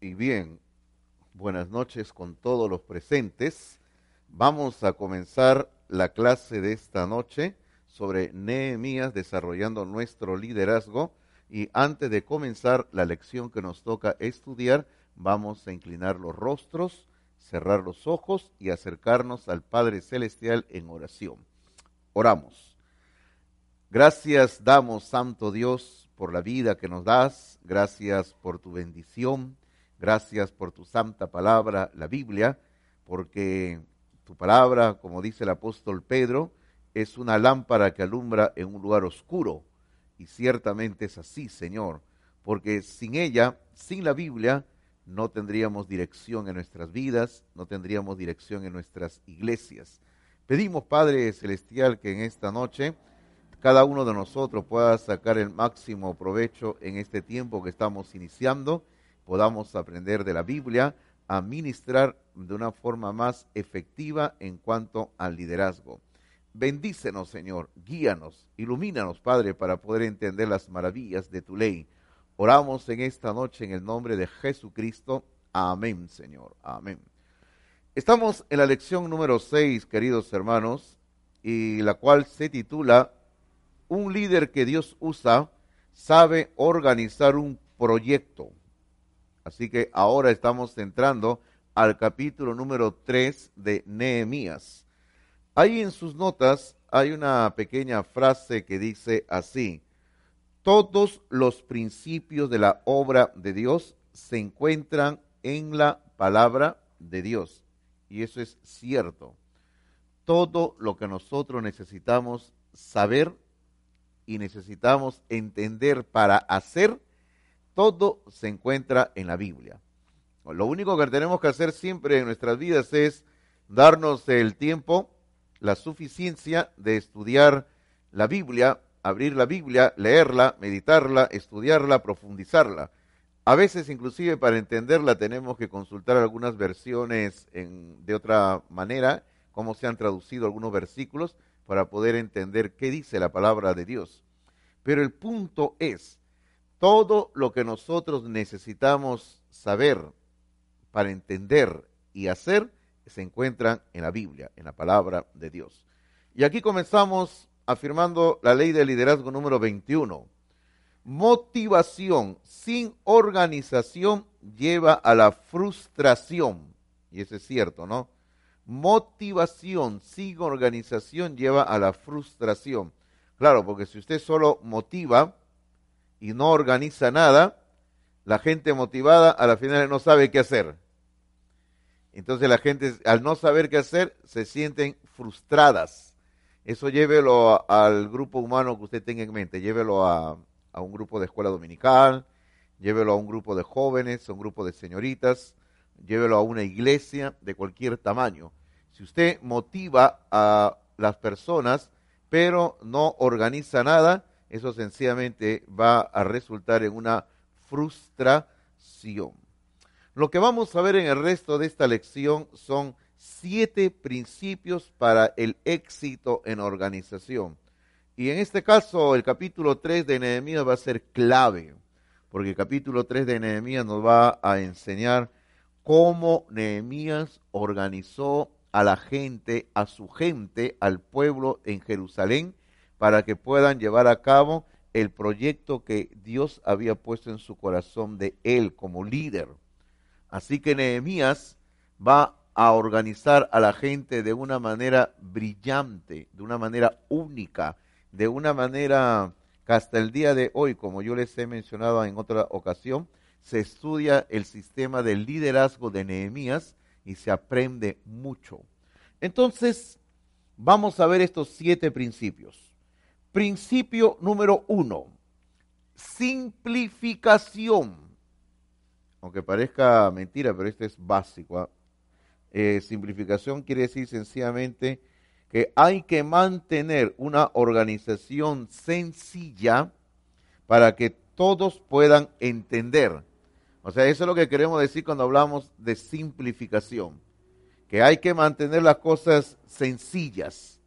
Y bien, buenas noches con todos los presentes. Vamos a comenzar la clase de esta noche sobre Nehemías desarrollando nuestro liderazgo. Y antes de comenzar la lección que nos toca estudiar, vamos a inclinar los rostros, cerrar los ojos y acercarnos al Padre Celestial en oración. Oramos. Gracias damos, Santo Dios, por la vida que nos das. Gracias por tu bendición. Gracias por tu santa palabra, la Biblia, porque tu palabra, como dice el apóstol Pedro, es una lámpara que alumbra en un lugar oscuro. Y ciertamente es así, Señor, porque sin ella, sin la Biblia, no tendríamos dirección en nuestras vidas, no tendríamos dirección en nuestras iglesias. Pedimos, Padre Celestial, que en esta noche cada uno de nosotros pueda sacar el máximo provecho en este tiempo que estamos iniciando podamos aprender de la Biblia a ministrar de una forma más efectiva en cuanto al liderazgo. Bendícenos, Señor, guíanos, ilumínanos, Padre, para poder entender las maravillas de tu ley. Oramos en esta noche en el nombre de Jesucristo. Amén, Señor. Amén. Estamos en la lección número 6, queridos hermanos, y la cual se titula Un líder que Dios usa sabe organizar un proyecto. Así que ahora estamos entrando al capítulo número 3 de Nehemías. Ahí en sus notas hay una pequeña frase que dice así, todos los principios de la obra de Dios se encuentran en la palabra de Dios. Y eso es cierto. Todo lo que nosotros necesitamos saber y necesitamos entender para hacer todo se encuentra en la Biblia. Lo único que tenemos que hacer siempre en nuestras vidas es darnos el tiempo, la suficiencia de estudiar la Biblia, abrir la Biblia, leerla, meditarla, estudiarla, profundizarla. A veces inclusive para entenderla tenemos que consultar algunas versiones de otra manera, cómo se han traducido algunos versículos, para poder entender qué dice la palabra de Dios. Pero el punto es, todo lo que nosotros necesitamos saber para entender y hacer se encuentra en la Biblia, en la palabra de Dios. Y aquí comenzamos afirmando la ley de liderazgo número 21. Motivación sin organización lleva a la frustración. Y eso es cierto, ¿no? Motivación sin organización lleva a la frustración. Claro, porque si usted solo motiva, y no organiza nada, la gente motivada a la final no sabe qué hacer. Entonces la gente al no saber qué hacer se sienten frustradas. Eso llévelo al grupo humano que usted tenga en mente, llévelo a, a un grupo de escuela dominical, llévelo a un grupo de jóvenes, a un grupo de señoritas, llévelo a una iglesia de cualquier tamaño. Si usted motiva a las personas, pero no organiza nada, eso sencillamente va a resultar en una frustración. Lo que vamos a ver en el resto de esta lección son siete principios para el éxito en organización. Y en este caso, el capítulo 3 de Nehemías va a ser clave, porque el capítulo 3 de Nehemías nos va a enseñar cómo Nehemías organizó a la gente, a su gente, al pueblo en Jerusalén, para que puedan llevar a cabo el proyecto que Dios había puesto en su corazón de él como líder. Así que Nehemías va a organizar a la gente de una manera brillante, de una manera única, de una manera que hasta el día de hoy, como yo les he mencionado en otra ocasión, se estudia el sistema del liderazgo de Nehemías y se aprende mucho. Entonces, vamos a ver estos siete principios. Principio número uno, simplificación aunque parezca mentira, pero esto es básico. ¿ah? Eh, simplificación quiere decir sencillamente que hay que mantener una organización sencilla para que todos puedan entender. O sea, eso es lo que queremos decir cuando hablamos de simplificación, que hay que mantener las cosas sencillas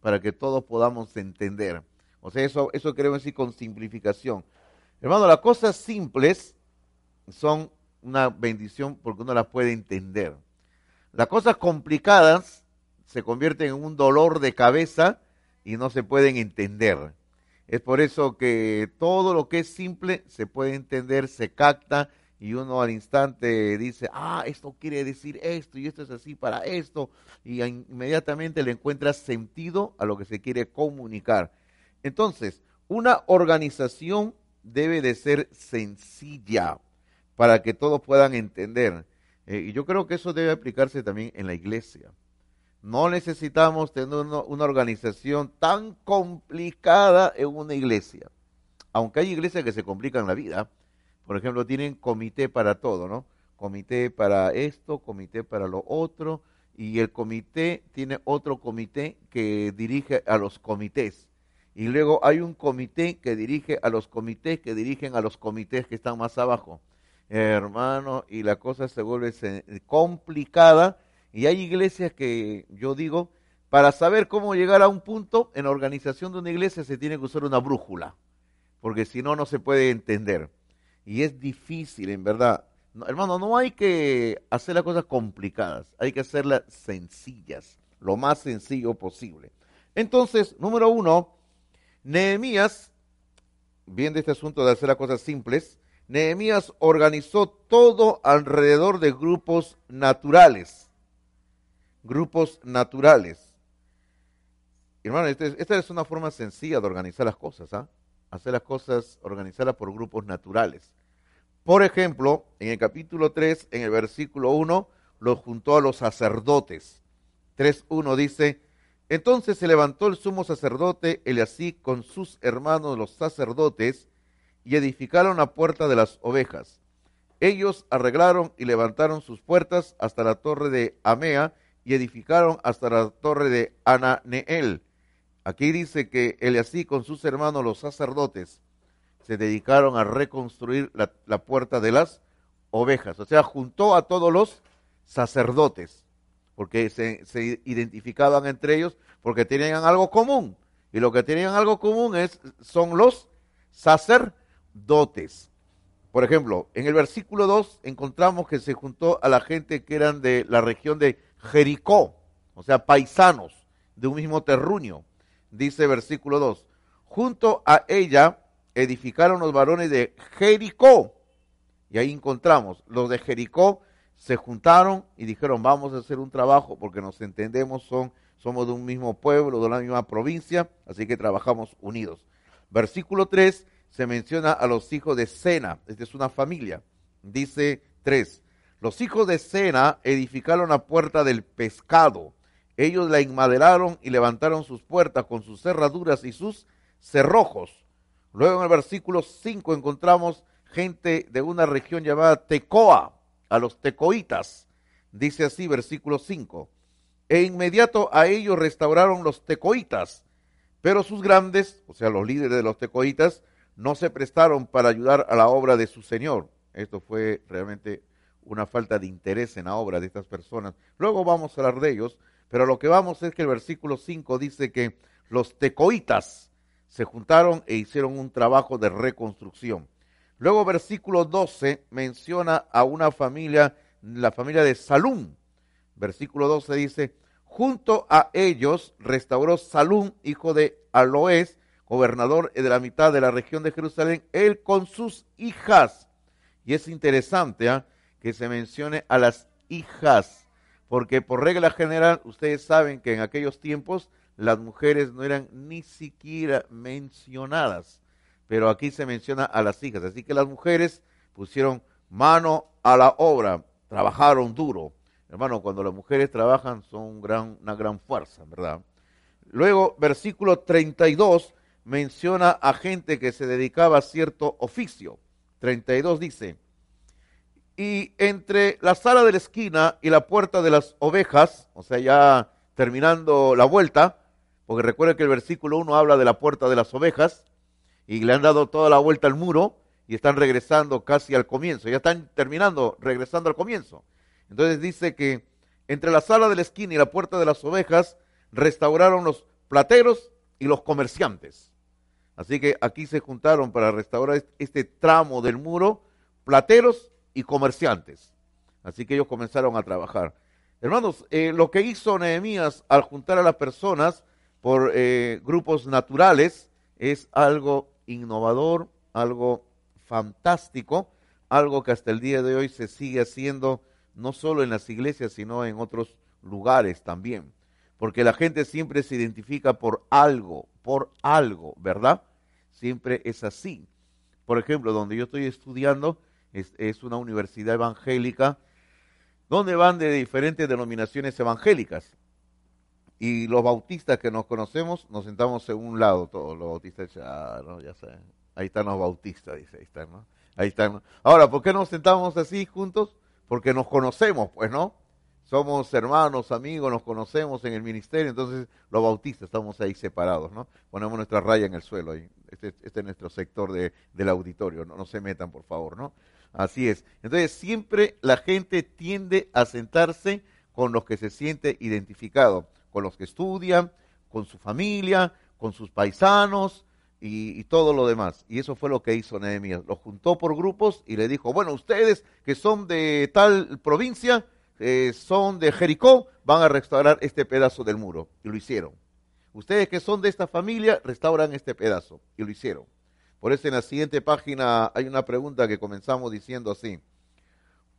para que todos podamos entender. O sea, eso, eso queremos decir con simplificación. Hermano, las cosas simples son una bendición porque uno las puede entender. Las cosas complicadas se convierten en un dolor de cabeza y no se pueden entender. Es por eso que todo lo que es simple se puede entender, se capta y uno al instante dice, ah, esto quiere decir esto y esto es así para esto y inmediatamente le encuentra sentido a lo que se quiere comunicar. Entonces, una organización debe de ser sencilla para que todos puedan entender. Eh, y yo creo que eso debe aplicarse también en la iglesia. No necesitamos tener una, organización tan complicada en una iglesia. Aunque hay iglesias que se complican la vida. Por ejemplo, tienen comité para todo, ¿no? Comité para esto, comité para lo otro. Y el comité tiene otro comité que dirige a los comités. Y luego hay un comité que dirige a los comités que dirigen a los comités que están más abajo hermano, y la cosa se vuelve complicada. Y hay iglesias que yo digo, para saber cómo llegar a un punto en la organización de una iglesia se tiene que usar una brújula, porque si no, no se puede entender. Y es difícil, en verdad. hermano, no hay que hacer las cosas complicadas, hay que hacerlas sencillas, lo más sencillo posible. Entonces, número uno, Nehemías, viendo este asunto de hacer las cosas simples, Nehemías organizó todo alrededor de grupos naturales. Grupos naturales. Hermano, este esta es una forma sencilla de organizar las cosas, ¿ah? Hacer las cosas, organizarlas por grupos naturales. Por ejemplo, en el capítulo 3, en el versículo 1, lo juntó a los sacerdotes. 3.1 dice, entonces se levantó el sumo sacerdote Eliasí con sus hermanos los sacerdotes y edificaron la puerta de las ovejas. Ellos arreglaron y levantaron sus puertas hasta la torre de Amea y edificaron hasta la torre de Ananeel. Aquí dice que así con sus hermanos los sacerdotes se dedicaron a reconstruir la, puerta de las ovejas. O sea, juntó a todos los sacerdotes, porque se, identificaban entre ellos, porque tenían algo común. Y lo que tenían algo común es, son los sacerdotes dotes. Por ejemplo, en el versículo 2 encontramos que se juntó a la gente que eran de la región de Jericó, o sea, paisanos de un mismo terruño. Dice versículo 2, junto a ella edificaron los varones de Jericó. Y ahí encontramos, los de Jericó se juntaron y dijeron, vamos a hacer un trabajo porque nos entendemos, son, somos de un mismo pueblo, de la misma provincia, así que trabajamos unidos. Versículo 3, se menciona a los hijos de Sena, esta es una familia. Dice 3, los hijos de Sena edificaron la puerta del pescado. Ellos la inmaderaron y levantaron sus puertas con sus cerraduras y sus cerrojos. Luego en el versículo 5 encontramos gente de una región llamada Tecoa, a los tecoitas. Dice así, versículo 5. E inmediato a ellos restauraron los tecoitas, pero sus grandes, o sea, los líderes de los tecoitas, no se prestaron para ayudar a la obra de su Señor. Esto fue realmente una falta de interés en la obra de estas personas. Luego vamos a hablar de ellos, pero lo que vamos es que el versículo 5 dice que los tecoitas se juntaron e hicieron un trabajo de reconstrucción. Luego versículo 12 menciona a una familia, la familia de Salún. Versículo 12 dice, junto a ellos restauró Salún, hijo de Aloés, gobernador de la mitad de la región de Jerusalén, él con sus hijas. Y es interesante ¿ah? que se mencione a las hijas, porque por regla general ustedes saben que en aquellos tiempos las mujeres no eran ni siquiera mencionadas, pero aquí se menciona a las hijas. Así que las mujeres pusieron mano a la obra, trabajaron duro. Hermano, cuando las mujeres trabajan son una gran fuerza, ¿verdad? Luego, versículo 32, menciona a gente que se dedicaba a cierto oficio. 32 dice, Y entre la sala de la esquina y la puerta de las ovejas, o sea, ya terminando la vuelta, porque recuerden que el versículo 1 habla de la puerta de las ovejas, y le han dado toda la vuelta al muro, y están regresando casi al comienzo, ya están terminando, regresando al comienzo. Entonces dice que entre la sala de la esquina y la puerta de las ovejas restauraron los plateros y los comerciantes. Así que aquí se juntaron para restaurar este tramo del muro, plateros y comerciantes. Así que ellos comenzaron a trabajar. Hermanos, eh, lo que hizo Nehemías al juntar a las personas por eh, grupos naturales es algo innovador, algo fantástico, algo que hasta el día de hoy se sigue haciendo no solo en las iglesias, sino en otros lugares también. Porque la gente siempre se identifica por algo, por algo, ¿verdad? Siempre es así. Por ejemplo, donde yo estoy estudiando es, es una universidad evangélica donde van de diferentes denominaciones evangélicas. Y los bautistas que nos conocemos nos sentamos en un lado, todos los bautistas, ah, no, ya saben, Ahí están los bautistas, dice, ahí están, ¿no? Ahí están. Ahora, ¿por qué nos sentamos así juntos? Porque nos conocemos, pues, ¿no? Somos hermanos, amigos, nos conocemos en el ministerio, entonces los bautistas estamos ahí separados, ¿no? Ponemos nuestra raya en el suelo ahí. Este, este es nuestro sector de, del auditorio, ¿no? no se metan, por favor, ¿no? Así es. Entonces, siempre la gente tiende a sentarse con los que se siente identificado, con los que estudian, con su familia, con sus paisanos, y, todo lo demás. Y eso fue lo que hizo Nehemías. Lo juntó por grupos y le dijo, bueno, ustedes que son de tal provincia, eh, son de Jericó, van a restaurar este pedazo del muro. Y lo hicieron. Ustedes que son de esta familia, restauran este pedazo. Y lo hicieron. Por eso en la siguiente página hay una pregunta que comenzamos diciendo así.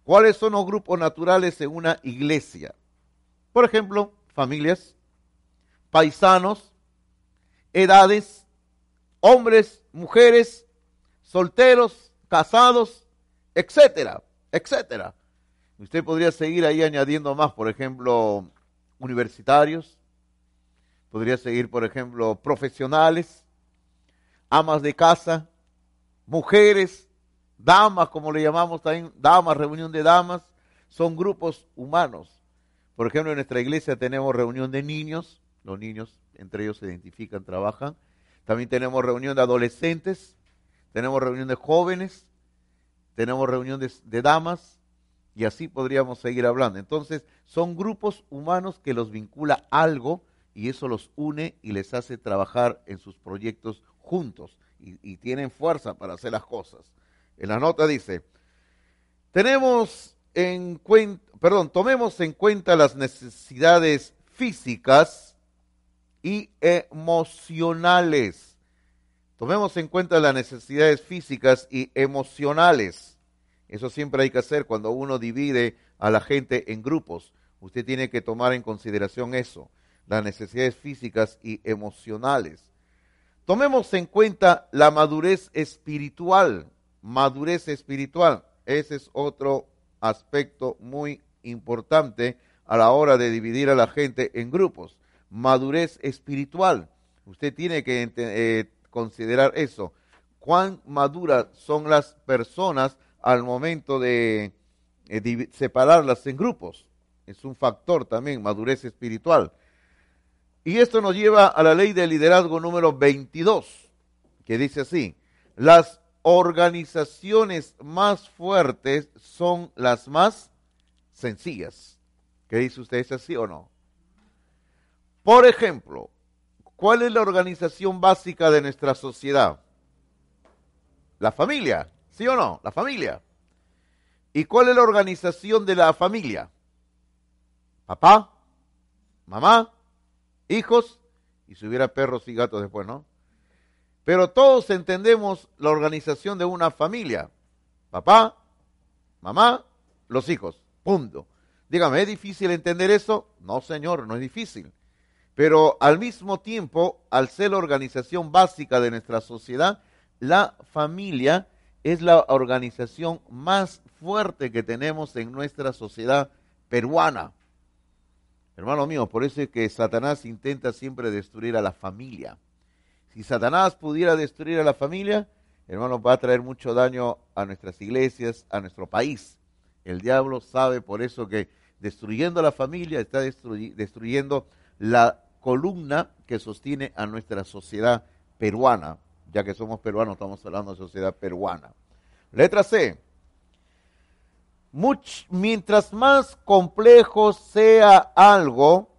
¿Cuáles son los grupos naturales en una iglesia? Por ejemplo, familias, paisanos, edades, hombres, mujeres, solteros, casados, etcétera, etcétera. Usted podría seguir ahí añadiendo más, por ejemplo, universitarios, podría seguir, por ejemplo, profesionales, amas de casa, mujeres, damas, como le llamamos también, damas, reunión de damas, son grupos humanos. Por ejemplo, en nuestra iglesia tenemos reunión de niños, los niños entre ellos se identifican, trabajan, también tenemos reunión de adolescentes, tenemos reunión de jóvenes, tenemos reunión de, damas, y así podríamos seguir hablando. Entonces, son grupos humanos que los vincula algo y eso los une y les hace trabajar en sus proyectos juntos y, tienen fuerza para hacer las cosas. En la nota dice, tenemos en cuenta, perdón, tomemos en cuenta las necesidades físicas y emocionales. Tomemos en cuenta las necesidades físicas y emocionales. Eso siempre hay que hacer cuando uno divide a la gente en grupos. Usted tiene que tomar en consideración eso, las necesidades físicas y emocionales. Tomemos en cuenta la madurez espiritual. Madurez espiritual. Ese es otro aspecto muy importante a la hora de dividir a la gente en grupos madurez espiritual. Usted tiene que eh, considerar eso. Cuán maduras son las personas al momento de, eh, separarlas en grupos. Es un factor también, madurez espiritual. Y esto nos lleva a la ley de liderazgo número 22, que dice así, las organizaciones más fuertes son las más sencillas. ¿Qué dice usted? ¿Es así o no? Por ejemplo, ¿cuál es la organización básica de nuestra sociedad? La familia, ¿sí o no? La familia. ¿Y cuál es la organización de la familia? Papá, mamá, hijos, y si hubiera perros y gatos después, ¿no? Pero todos entendemos la organización de una familia. Papá, mamá, los hijos. Punto. Dígame, ¿es difícil entender eso? No, señor, no es difícil. Pero al mismo tiempo, al ser la organización básica de nuestra sociedad, la familia es la organización más fuerte que tenemos en nuestra sociedad peruana. Hermano mío, por eso es que Satanás intenta siempre destruir a la familia. Si Satanás pudiera destruir a la familia, hermano, va a traer mucho daño a nuestras iglesias, a nuestro país. El diablo sabe por eso que destruyendo la familia está destruyendo la columna que sostiene a nuestra sociedad peruana. Ya que somos peruanos, estamos hablando de sociedad peruana. Letra C. mientras más complejo sea algo,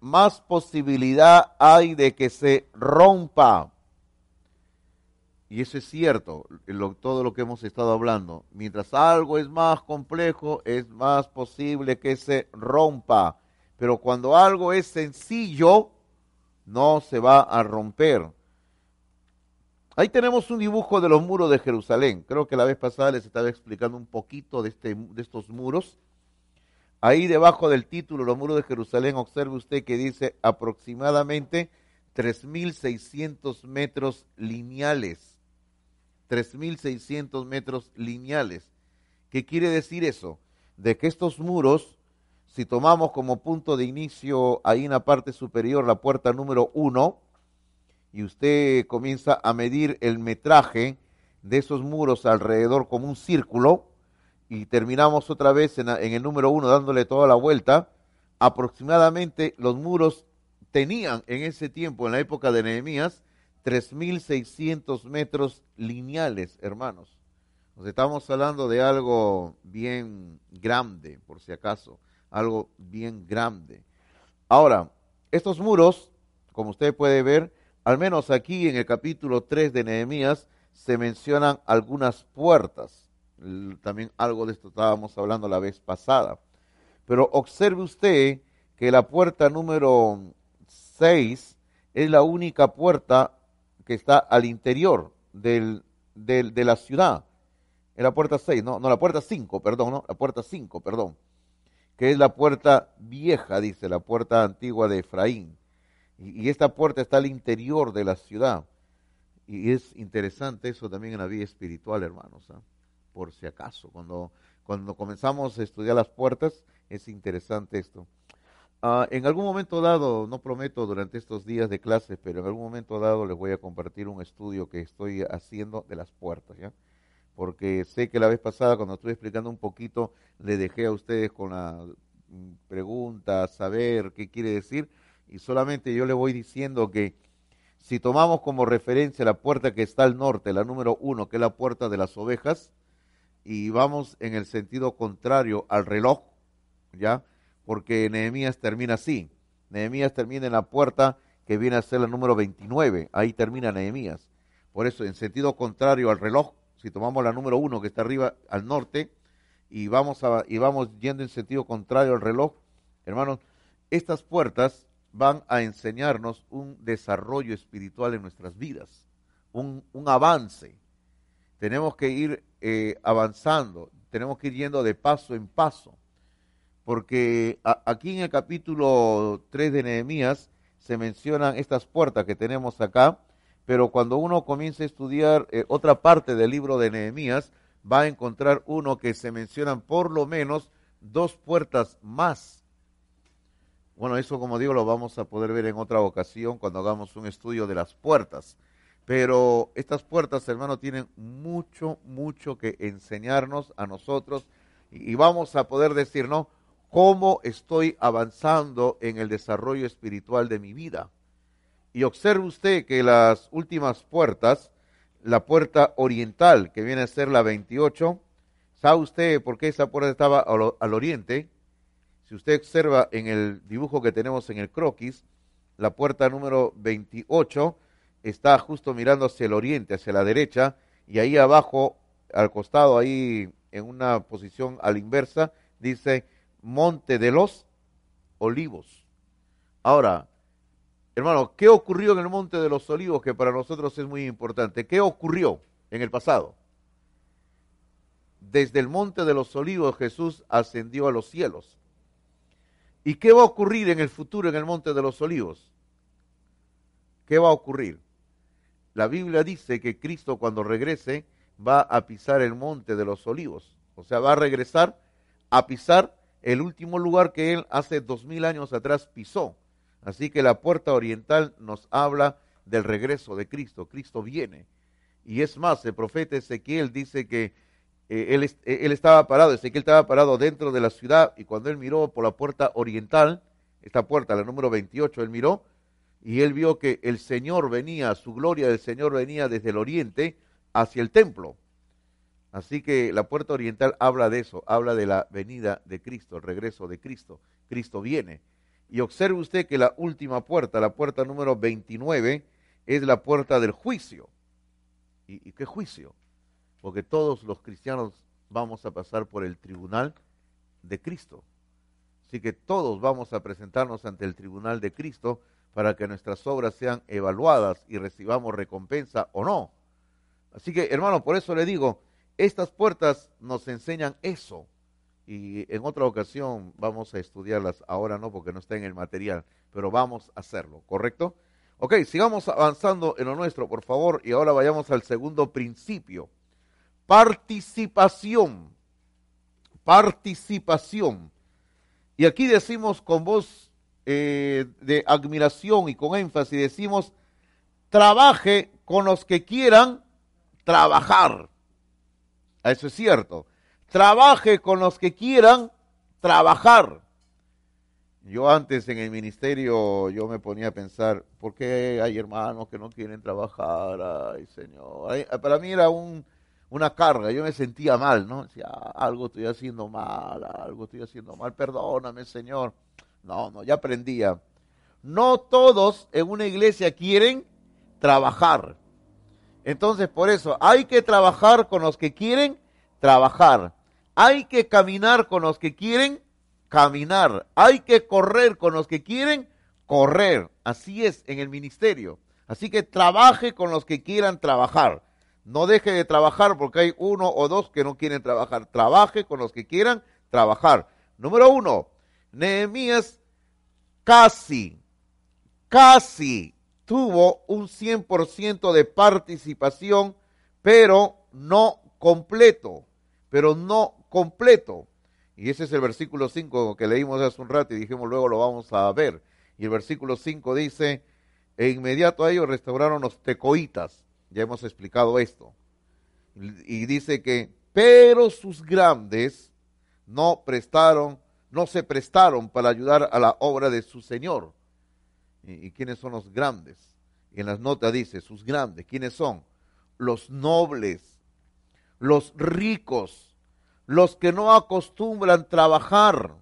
más posibilidad hay de que se rompa. Y eso es cierto, todo lo que hemos estado hablando. Mientras algo es más complejo, es más posible que se rompa. Pero cuando algo es sencillo, no se va a romper. Ahí tenemos un dibujo de los muros de Jerusalén. Creo que la vez pasada les estaba explicando un poquito de, este, de estos muros. Ahí debajo del título, los muros de Jerusalén, observe usted que dice aproximadamente 3.600 metros lineales. 3.600 metros lineales. ¿Qué quiere decir eso? De que estos muros, si tomamos como punto de inicio ahí en la parte superior la puerta número 1, y usted comienza a medir el metraje de esos muros alrededor como un círculo, y terminamos otra vez en, el número uno dándole toda la vuelta, aproximadamente los muros tenían en ese tiempo, en la época de Nehemías, 3.600 metros lineales, hermanos. Nos estamos hablando de algo bien grande, por si acaso, algo bien grande. Ahora, estos muros, como usted puede ver, al menos aquí en el capítulo 3 de Nehemías, se mencionan algunas puertas también algo de esto estábamos hablando la vez pasada. Pero observe usted que la puerta número 6 es la única puerta que está al interior del, de la ciudad. Es la puerta 6, no, no, la puerta 5, perdón, no, la puerta 5, perdón. Que es la puerta vieja, dice, la puerta antigua de Efraín. Y, esta puerta está al interior de la ciudad. Y es interesante eso también en la vida espiritual, hermanos. ¿ah? por si acaso. Cuando, cuando comenzamos a estudiar las puertas, es interesante esto. Ah, en algún momento dado, no prometo durante estos días de clase, pero en algún momento dado les voy a compartir un estudio que estoy haciendo de las puertas, ¿ya? Porque sé que la vez pasada, cuando estuve explicando un poquito, le dejé a ustedes con la mm, pregunta, saber qué quiere decir, y solamente yo le voy diciendo que si tomamos como referencia la puerta que está al norte, la número uno, que es la puerta de las ovejas, y vamos en el sentido contrario al reloj, ¿ya? Porque Nehemías termina así. Nehemías termina en la puerta que viene a ser la número 29. Ahí termina Nehemías. Por eso, en sentido contrario al reloj, si tomamos la número 1 que está arriba al norte y vamos, a, y vamos yendo en sentido contrario al reloj, hermanos, estas puertas van a enseñarnos un desarrollo espiritual en nuestras vidas, un, un avance. Tenemos que ir eh, avanzando, tenemos que ir yendo de paso en paso, porque aquí en el capítulo 3 de Nehemías se mencionan estas puertas que tenemos acá, pero cuando uno comienza a estudiar eh, otra parte del libro de Nehemías, va a encontrar uno que se mencionan por lo menos dos puertas más. Bueno, eso como digo lo vamos a poder ver en otra ocasión cuando hagamos un estudio de las puertas. Pero estas puertas, hermano, tienen mucho, mucho que enseñarnos a nosotros y vamos a poder decir, ¿no? ¿Cómo estoy avanzando en el desarrollo espiritual de mi vida? Y observe usted que las últimas puertas, la puerta oriental, que viene a ser la 28, ¿sabe usted por qué esa puerta estaba al, al oriente? Si usted observa en el dibujo que tenemos en el croquis, la puerta número 28 está justo mirando hacia el oriente, hacia la derecha, y ahí abajo, al costado, ahí en una posición a la inversa, dice Monte de los Olivos. Ahora, hermano, ¿qué ocurrió en el Monte de los Olivos que para nosotros es muy importante? ¿Qué ocurrió en el pasado? Desde el Monte de los Olivos Jesús ascendió a los cielos. ¿Y qué va a ocurrir en el futuro en el Monte de los Olivos? ¿Qué va a ocurrir? la Biblia dice que Cristo cuando regrese va a pisar el monte de los olivos. O sea, va a regresar a pisar el último lugar que él hace dos mil años atrás pisó. Así que la puerta oriental nos habla del regreso de Cristo. Cristo viene. Y es más, el profeta Ezequiel dice que eh, él, eh, él, estaba parado, él estaba parado dentro de la ciudad y cuando él miró por la puerta oriental, esta puerta, la número 28, él miró y él vio que el Señor venía, su gloria del Señor venía desde el oriente hacia el templo. Así que la puerta oriental habla de eso, habla de la venida de Cristo, el regreso de Cristo. Cristo viene. Y observe usted que la última puerta, la puerta número 29, es la puerta del juicio. ¿Y, qué juicio? Porque todos los cristianos vamos a pasar por el tribunal de Cristo. Así que todos vamos a presentarnos ante el tribunal de Cristo para que nuestras obras sean evaluadas y recibamos recompensa o no. Así que, hermano, por eso le digo, estas puertas nos enseñan eso. Y en otra ocasión vamos a estudiarlas, ahora no porque no está en el material, pero vamos a hacerlo, ¿correcto? Ok, sigamos avanzando en lo nuestro, por favor, y ahora vayamos al segundo principio. Participación. Participación. Y aquí decimos con voz eh, de admiración y con énfasis, decimos, trabaje con los que quieran trabajar. Eso es cierto. Trabaje con los que quieran trabajar. Yo antes en el ministerio yo me ponía a pensar, ¿por qué hay hermanos que no quieren trabajar? Ay, Señor. para mí era un, una carga, yo me sentía mal, ¿no? Decía, algo estoy haciendo mal, algo estoy haciendo mal, perdóname, Señor. No, no, ya aprendía. No todos en una iglesia quieren trabajar. Entonces, por eso, hay que trabajar con los que quieren trabajar. Hay que caminar con los que quieren caminar. Hay que correr con los que quieren correr. Así es en el ministerio. Así que trabaje con los que quieran trabajar. No deje de trabajar porque hay uno o dos que no quieren trabajar. Trabaje con los que quieran trabajar. Número uno, Nehemías casi, casi tuvo un 100% de participación, pero no completo, pero no completo. Y ese es el versículo 5 que leímos hace un rato y dijimos luego lo vamos a ver. Y el versículo 5 dice, e inmediato a ellos restauraron los tecoitas. Ya hemos explicado esto. Y dice que, pero sus grandes no prestaron, no se prestaron para ayudar a la obra de su Señor. ¿Y, quiénes son los grandes? En las notas dice, sus grandes, ¿quiénes son? Los nobles, los ricos, los que no acostumbran trabajar,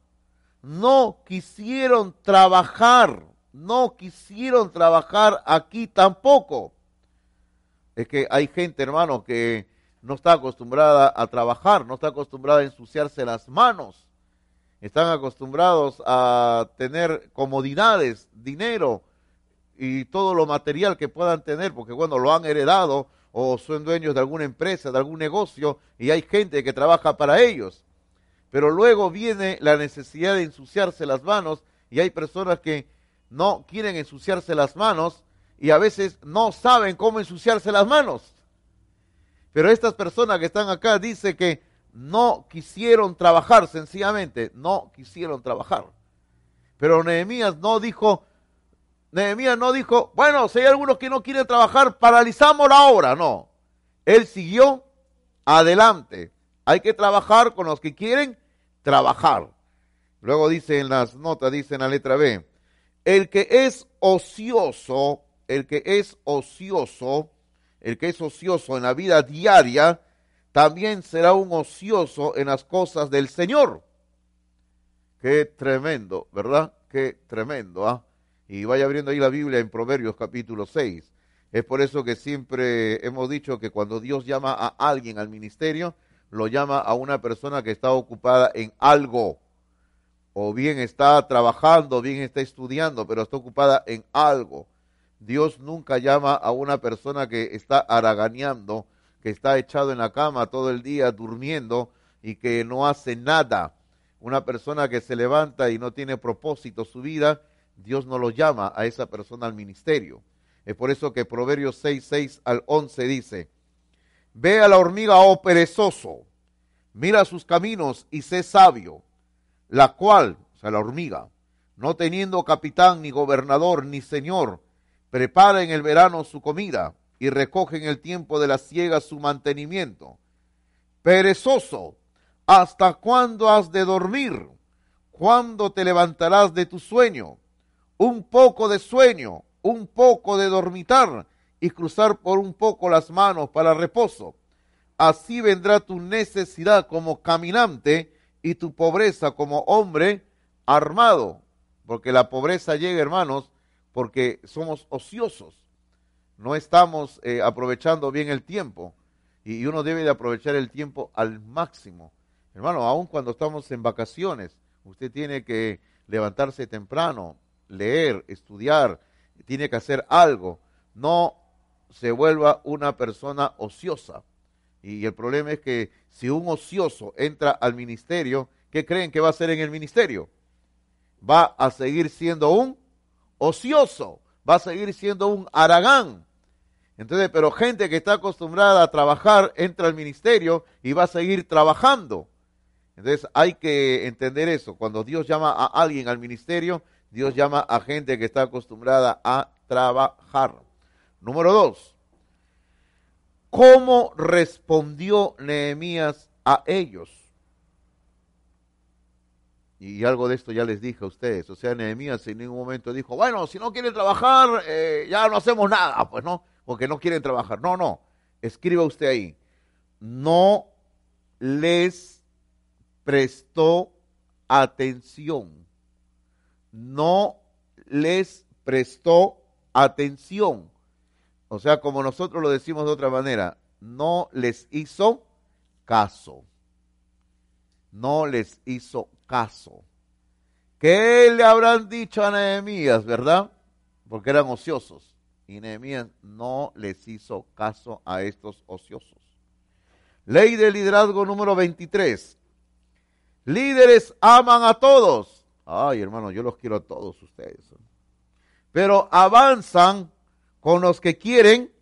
no quisieron trabajar, no quisieron trabajar aquí tampoco. Es que hay gente, hermano, que no está acostumbrada a trabajar, no está acostumbrada a ensuciarse las manos. Están acostumbrados a tener comodidades, dinero y todo lo material que puedan tener, porque bueno, lo han heredado o son dueños de alguna empresa, de algún negocio, y hay gente que trabaja para ellos. Pero luego viene la necesidad de ensuciarse las manos y hay personas que no quieren ensuciarse las manos y a veces no saben cómo ensuciarse las manos. Pero estas personas que están acá dicen que no quisieron trabajar, sencillamente, no quisieron trabajar. Pero Nehemías no dijo, Nehemías no dijo, bueno, si hay algunos que no quieren trabajar, paralizamos la obra. No. Él siguió adelante. Hay que trabajar con los que quieren trabajar. Luego dice en las notas, dice en la letra B, el que es ocioso, el que es ocioso, el que es ocioso en la vida diaria, también será un ocioso en las cosas del Señor. Qué tremendo, ¿verdad? Qué tremendo, ¿ah? Y vaya abriendo ahí la Biblia en Proverbios capítulo 6. Es por eso que siempre hemos dicho que cuando Dios llama a alguien al ministerio, lo llama a una persona que está ocupada en algo. O bien está trabajando, bien está estudiando, pero está ocupada en algo. Dios nunca llama a una persona que está haraganeando, que está echado en la cama todo el día durmiendo y que no hace nada. Una persona que se levanta y no tiene propósito su vida, Dios no lo llama a esa persona al ministerio. Es por eso que Proverbios 6, 6 al 11 dice, Ve a la hormiga, oh perezoso, mira sus caminos y sé sabio, la cual, o sea, la hormiga, no teniendo capitán, ni gobernador, ni señor, prepara en el verano su comida y recoge en el tiempo de la siega su mantenimiento. perezoso, ¿hasta cuándo has de dormir? ¿Cuándo te levantarás de tu sueño? Un poco de sueño, un poco de dormitar y cruzar por un poco las manos para reposo. Así vendrá tu necesidad como caminante y tu pobreza como hombre armado. Porque la pobreza llega, hermanos, porque somos ociosos. No estamos eh, aprovechando bien el tiempo. Y uno debe de aprovechar el tiempo al máximo. Hermano, aun cuando estamos en vacaciones, usted tiene que levantarse temprano, leer, estudiar, tiene que hacer algo. No se vuelva una persona ociosa. Y el problema es que si un ocioso entra al ministerio, ¿qué creen que va a hacer en el ministerio? Va a seguir siendo un ocioso, va a seguir siendo un aragán. Entonces, pero gente que está acostumbrada a trabajar entra al ministerio y va a seguir trabajando. Entonces hay que entender eso. Cuando Dios llama a alguien al ministerio, Dios llama a gente que está acostumbrada a trabajar. Número dos, ¿cómo respondió Nehemías a ellos? Y algo de esto ya les dije a ustedes. O sea, Nehemías en ningún momento dijo, bueno, si no quieren trabajar, eh, ya no hacemos nada, pues no, porque no quieren trabajar. No, no, escriba usted ahí. No les prestó atención. No les prestó atención. O sea, como nosotros lo decimos de otra manera, no les hizo caso. No les hizo caso. ¿Qué le habrán dicho a Nehemías, verdad? Porque eran ociosos. Y Nehemías no les hizo caso a estos ociosos. Ley de liderazgo número 23. Líderes aman a todos. Ay, hermano, yo los quiero a todos ustedes. Pero avanzan con los que quieren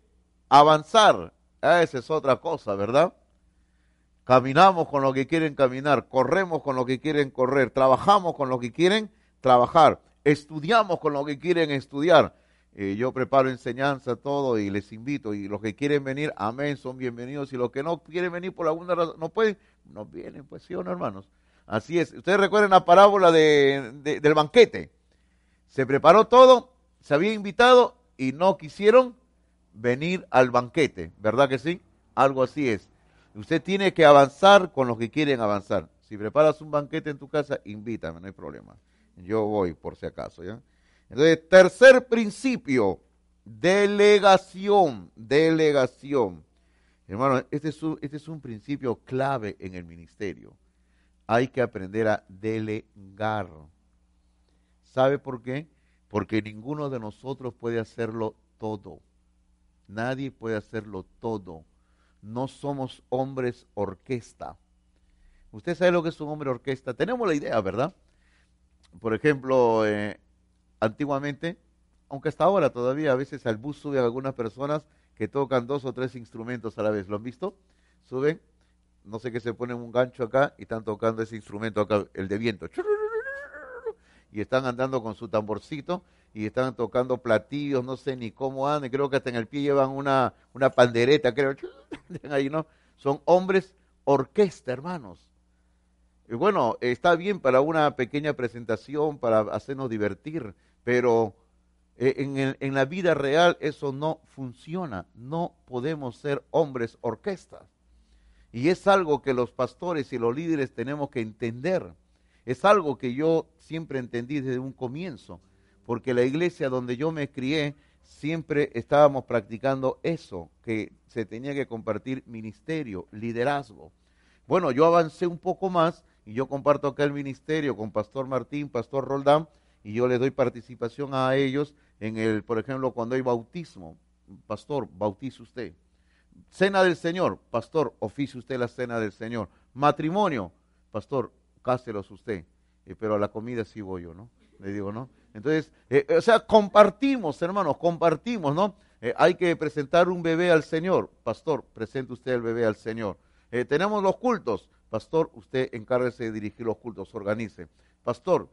avanzar. Esa es otra cosa, ¿verdad? Caminamos con los que quieren caminar, corremos con los que quieren correr, trabajamos con los que quieren trabajar, estudiamos con los que quieren estudiar. Eh, yo preparo enseñanza, todo, y les invito. Y los que quieren venir, amén, son bienvenidos. Y los que no quieren venir por alguna razón, no pueden, no vienen, pues sí o no, hermanos. Así es. Ustedes recuerdan la parábola de, del banquete. Se preparó todo, se había invitado y no quisieron venir al banquete, ¿verdad que sí? Algo así es. Usted tiene que avanzar con los que quieren avanzar. Si preparas un banquete en tu casa, invítame, no hay problema. Yo voy por si acaso. Entonces, tercer principio, delegación, delegación. Hermano, este es, un, este es un principio clave en el ministerio. Hay que aprender a delegar. ¿Sabe por qué? porque ninguno de nosotros puede hacerlo todo. Nadie puede hacerlo todo. No somos hombres orquesta. Usted sabe lo que es un hombre orquesta. Tenemos la idea, ¿verdad? Por ejemplo, eh, antiguamente, aunque hasta ahora todavía a veces al bus suben algunas personas que tocan dos o tres instrumentos a la vez. ¿Lo han visto? Suben, no sé qué se ponen un gancho acá y están tocando ese instrumento acá, el de viento y están andando con su tamborcito y están tocando platillos, no sé ni cómo andan, creo que hasta en el pie llevan una, una pandereta, creo, ahí no, son hombres orquesta, hermanos. Bueno, está bien para una pequeña presentación, para hacernos divertir, pero eh, en, en la vida real eso no funciona, no podemos ser hombres orquestas. Y es algo que los pastores y los líderes tenemos que entender. Es algo que yo siempre entendí desde un comienzo, porque la iglesia donde yo me crié siempre estábamos practicando eso, que se tenía que compartir ministerio, liderazgo. Bueno, yo avancé un poco más y yo comparto acá el ministerio con Pastor Martín, Pastor Roldán, y yo le doy participación a ellos en el, por ejemplo, cuando hay bautismo. Pastor, bautice usted. Cena del Señor, pastor, oficie usted la cena del Señor. Matrimonio, pastor, cáselos usted, eh, pero a la comida sí voy yo, ¿no? Le digo, ¿no? Entonces, eh, o sea, compartimos, hermanos, compartimos, ¿no? Eh, hay que presentar un bebé al Señor. Pastor, presente usted el bebé al Señor. tenemos los cultos. Pastor, usted encárguese de dirigir los cultos, organice. Pastor,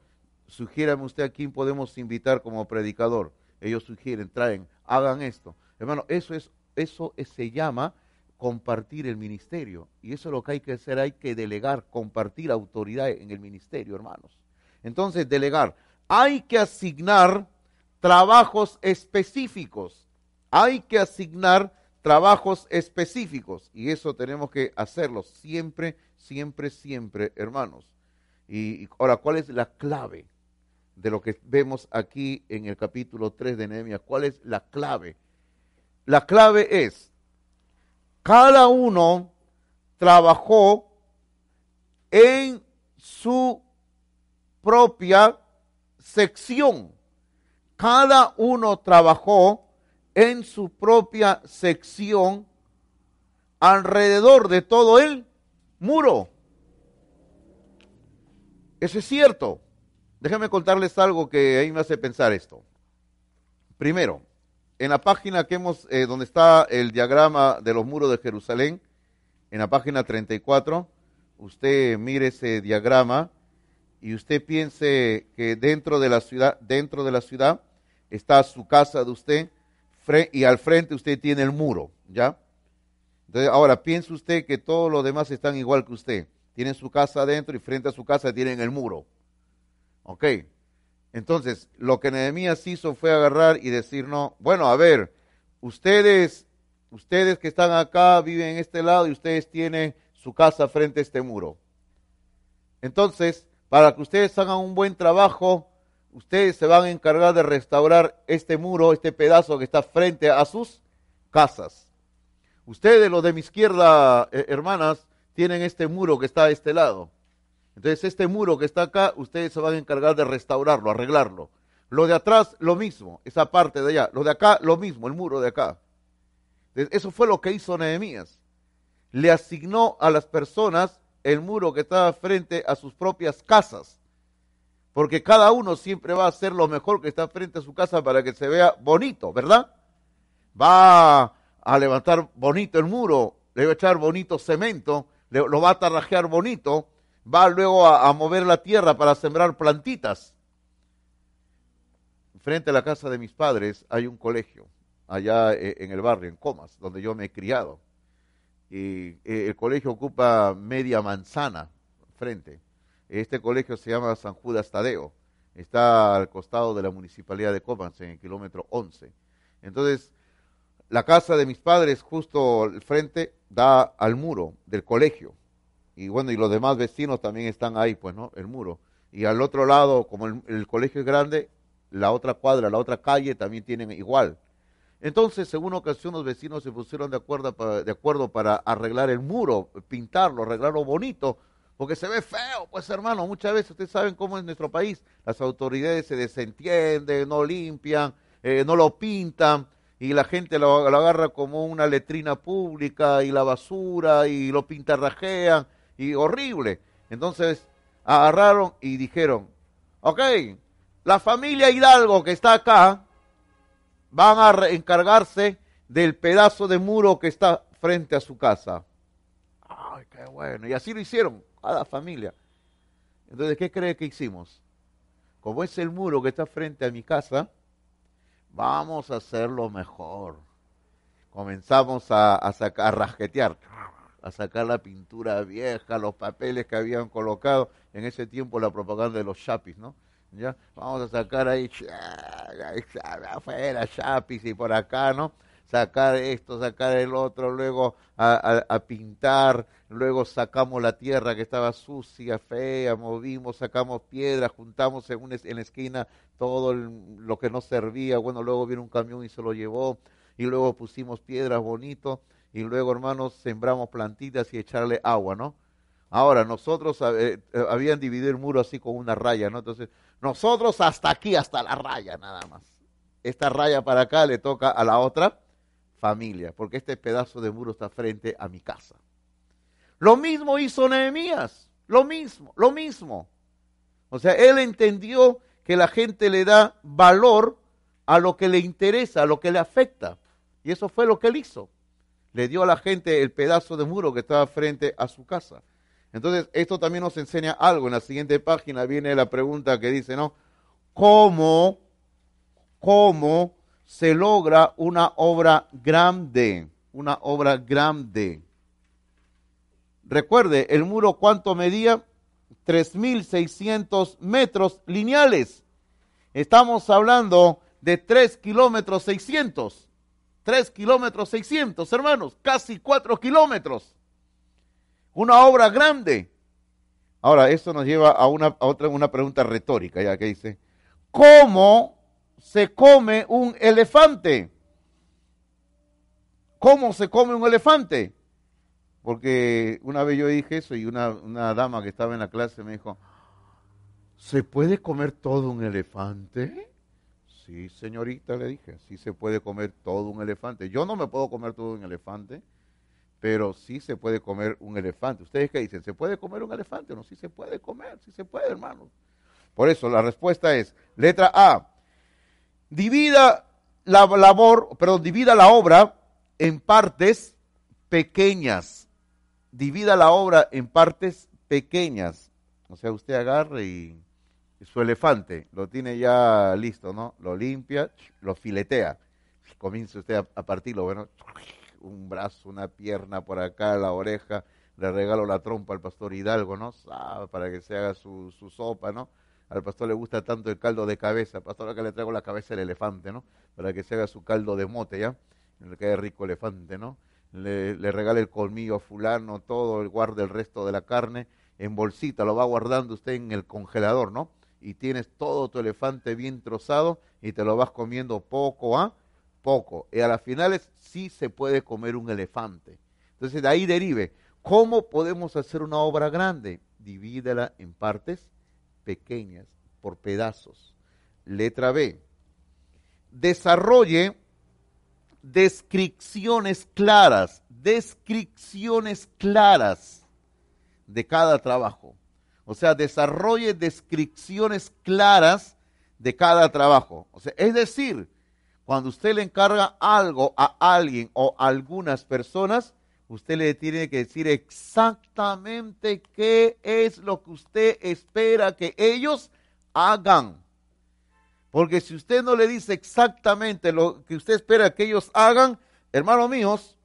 sugiérame usted a quién podemos invitar como predicador. Ellos sugieren, traen, hagan esto. Hermano, eso es, eso se llama compartir el ministerio. Y eso es lo que hay que hacer, hay que delegar, compartir autoridad en el ministerio, hermanos. Entonces, delegar. Hay que asignar trabajos específicos. Hay que asignar trabajos específicos. Y eso tenemos que hacerlo siempre, siempre, siempre, hermanos. Y, ahora, ¿cuál es la clave de lo que vemos aquí en el capítulo 3 de Nehemia? ¿Cuál es la clave? La clave es, cada uno trabajó en su propia sección. Cada uno trabajó en su propia sección alrededor de todo el muro. Eso es cierto. Déjenme contarles algo que ahí me hace pensar esto. Primero, en la página que hemos, eh, donde está el diagrama de los muros de Jerusalén, en la página 34, usted mire ese diagrama y usted piense que dentro de la ciudad, dentro de la ciudad está su casa de usted y al frente usted tiene el muro, ¿ya? Entonces, ahora piense usted que todos los demás están igual que usted. Tienen su casa adentro y frente a su casa tienen el muro. ¿Ok? Entonces, lo que Nehemías hizo fue agarrar y decir, no, bueno, a ver, ustedes, ustedes que están acá viven en este lado y ustedes tienen su casa frente a este muro. Entonces, para que ustedes hagan un buen trabajo, ustedes se van a encargar de restaurar este muro, este pedazo que está frente a sus casas. Ustedes, los de mi izquierda, eh, hermanas, tienen este muro que está a este lado. Entonces, este muro que está acá, ustedes se van a encargar de restaurarlo, arreglarlo. Lo de atrás, lo mismo, esa parte de allá. Lo de acá, lo mismo, el muro de acá. Eso fue lo que hizo Nehemías. Le asignó a las personas el muro que estaba frente a sus propias casas porque cada uno siempre va a hacer lo mejor que está frente a su casa para que se vea bonito, ¿verdad? Va a levantar bonito el muro, le va a echar bonito cemento, lo va a tarrajear bonito, va luego a, mover la tierra para sembrar plantitas. Frente a la casa de mis padres hay un colegio, allá eh, en el barrio, en Comas, donde yo me he criado. Y eh, el colegio ocupa media manzana frente. Este colegio se llama San Judas Tadeo. Está al costado de la municipalidad de Comas, en el kilómetro 11. Entonces, la casa de mis padres, justo al frente, da al muro del colegio. Y bueno, y los demás vecinos también están ahí, pues, ¿no? El muro. Y al otro lado, como el, colegio es grande, la otra cuadra, la otra calle también tienen igual. Entonces, en una ocasión, los vecinos se pusieron de acuerdo, de acuerdo para arreglar el muro, pintarlo, arreglarlo bonito, porque se ve feo, pues hermano, muchas veces ustedes saben cómo es nuestro país, las autoridades se desentienden, no limpian, eh, no lo pintan, y la gente lo, agarra como una letrina pública y la basura y lo pintarrajean y horrible. Entonces agarraron y dijeron, ok, la familia Hidalgo que está acá van a encargarse del pedazo de muro que está frente a su casa. Ay, qué bueno. Y así lo hicieron a la familia. Entonces, ¿qué cree que hicimos? Como es el muro que está frente a mi casa, vamos a hacerlo mejor. Comenzamos a, sacar, a rasquetear, a sacar la pintura vieja, los papeles que habían colocado en ese tiempo la propaganda de los chapis, ¿no? ¿Ya? Vamos a sacar ahí, afuera, chapis y por acá, ¿no? sacar esto, sacar el otro, luego a, pintar, luego sacamos la tierra que estaba sucia, fea, movimos, sacamos piedras, juntamos en, en la esquina todo lo que no servía, bueno, luego vino un camión y se lo llevó, y luego pusimos piedras bonito, y luego, hermanos, sembramos plantitas y echarle agua, ¿no? Ahora, nosotros eh, eh, habían dividido el muro así con una raya, ¿no? Entonces, nosotros hasta aquí, hasta la raya nada más. Esta raya para acá le toca a la otra familia, porque este pedazo de muro está frente a mi casa. Lo mismo hizo Nehemías, lo mismo, lo mismo. O sea, él entendió que la gente le da valor a lo que le interesa, a lo que le afecta. Y eso fue lo que él hizo. Le dio a la gente el pedazo de muro que estaba frente a su casa. Entonces, esto también nos enseña algo. En la siguiente página viene la pregunta que dice, ¿no? ¿Cómo, cómo se logra una obra grande. una obra grande. Recuerde, el muro cuánto medía? 3.600 metros lineales. Estamos hablando de 3 kilómetros 600. 3 kilómetros 600, hermanos, casi 4 kilómetros. Una obra grande. Ahora, esto nos lleva a una, otra, una pregunta retórica, ya que dice, ¿cómo se come un elefante? ¿Cómo se come un elefante? Porque una vez yo dije eso y una, una dama que estaba en la clase me dijo, ¿se puede comer todo un elefante? Sí, señorita, le dije, sí se puede comer todo un elefante. Yo no me puedo comer todo un elefante, pero sí se puede comer un elefante. ¿Ustedes qué dicen? ¿Se puede comer un elefante? No, sí se puede comer, sí se puede, hermano. Por eso la respuesta es, letra A, divida la labor, perdón, divida la obra en partes pequeñas. Divida la obra en partes pequeñas. O sea, usted agarre y su elefante, lo tiene ya listo, ¿no? Lo limpia, lo filetea. Comienza usted a, partirlo, bueno, un brazo, una pierna por acá, la oreja, le regalo la trompa al pastor Hidalgo, ¿no? para que se haga su, sopa, ¿no? Al pastor le gusta tanto el caldo de cabeza, pastor acá le traigo la cabeza del elefante, ¿no? Para que se haga su caldo de mote, ¿ya? Le quede rico elefante, ¿no? Le, le regale el colmillo a fulano, todo, el guarda el resto de la carne en bolsita, lo va guardando usted en el congelador, ¿no? y tienes todo tu elefante bien trozado y te lo vas comiendo poco a poco. Y a las finales sí se puede comer un elefante. Entonces de ahí derive, ¿cómo podemos hacer una obra grande? Divídela en partes pequeñas, por pedazos. Letra B. Desarrolle descripciones claras, descripciones claras de cada trabajo. O sea, desarrolle descripciones claras de cada trabajo. O sea, es decir, cuando usted le encarga algo a alguien o a algunas personas, usted le tiene que decir exactamente qué es lo que usted espera que ellos hagan. Porque si usted no le dice exactamente lo que usted espera que ellos hagan, hermanos míos,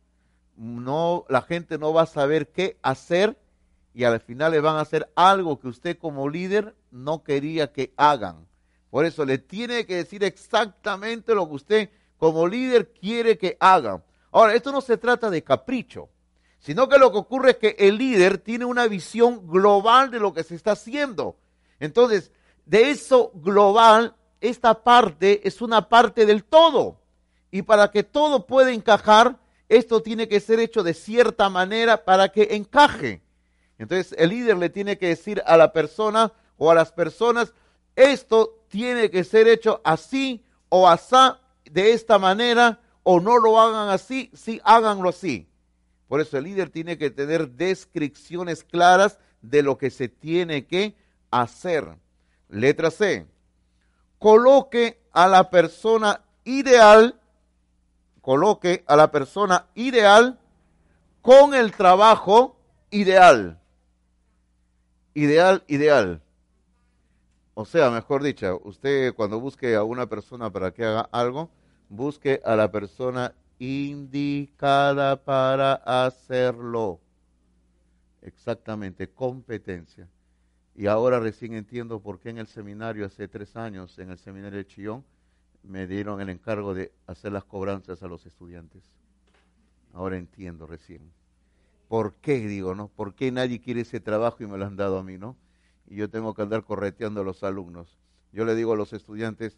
no, la gente no va a saber qué hacer y al final le van a hacer algo que usted como líder no quería que hagan. Por eso le tiene que decir exactamente lo que usted como líder quiere que hagan. Ahora, esto no se trata de capricho, sino que lo que ocurre es que el líder tiene una visión global de lo que se está haciendo. Entonces, de eso global, esta parte es una parte del todo. Y para que todo pueda encajar, esto tiene que ser hecho de cierta manera para que encaje. Entonces el líder le tiene que decir a la persona o a las personas, esto tiene que ser hecho así o asá, de esta manera, o no lo hagan así, sí háganlo así. Por eso el líder tiene que tener descripciones claras de lo que se tiene que hacer. Letra C. Coloque a la persona ideal, coloque a la persona ideal con el trabajo ideal ideal, ideal. O sea, mejor dicho, usted cuando busque a una persona para que haga algo, busque a la persona indicada para hacerlo. Exactamente, competencia. Y ahora recién entiendo por qué en el seminario, hace tres años, en el seminario de Chillón, me dieron el encargo de hacer las cobranzas a los estudiantes. Ahora entiendo recién. ¿Por qué? Digo, ¿no? ¿Por qué nadie quiere ese trabajo y me lo han dado a mí, ¿no? Y yo tengo que andar correteando a los alumnos. Yo le digo a los estudiantes,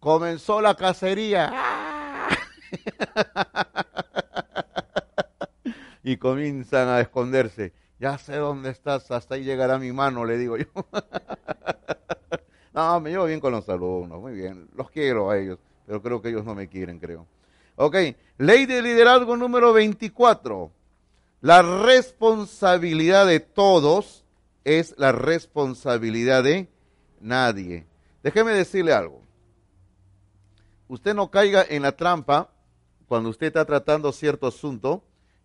comenzó la cacería. y comienzan a esconderse. Ya sé dónde estás, hasta ahí llegará mi mano, le digo yo. no, me llevo bien con los alumnos, muy bien. Los quiero a ellos, pero creo que ellos no me quieren, creo. Ok, ley de liderazgo número 24. La responsabilidad de todos es la responsabilidad de nadie. Déjeme decirle algo. Usted no caiga en la trampa cuando usted está tratando cierto asunto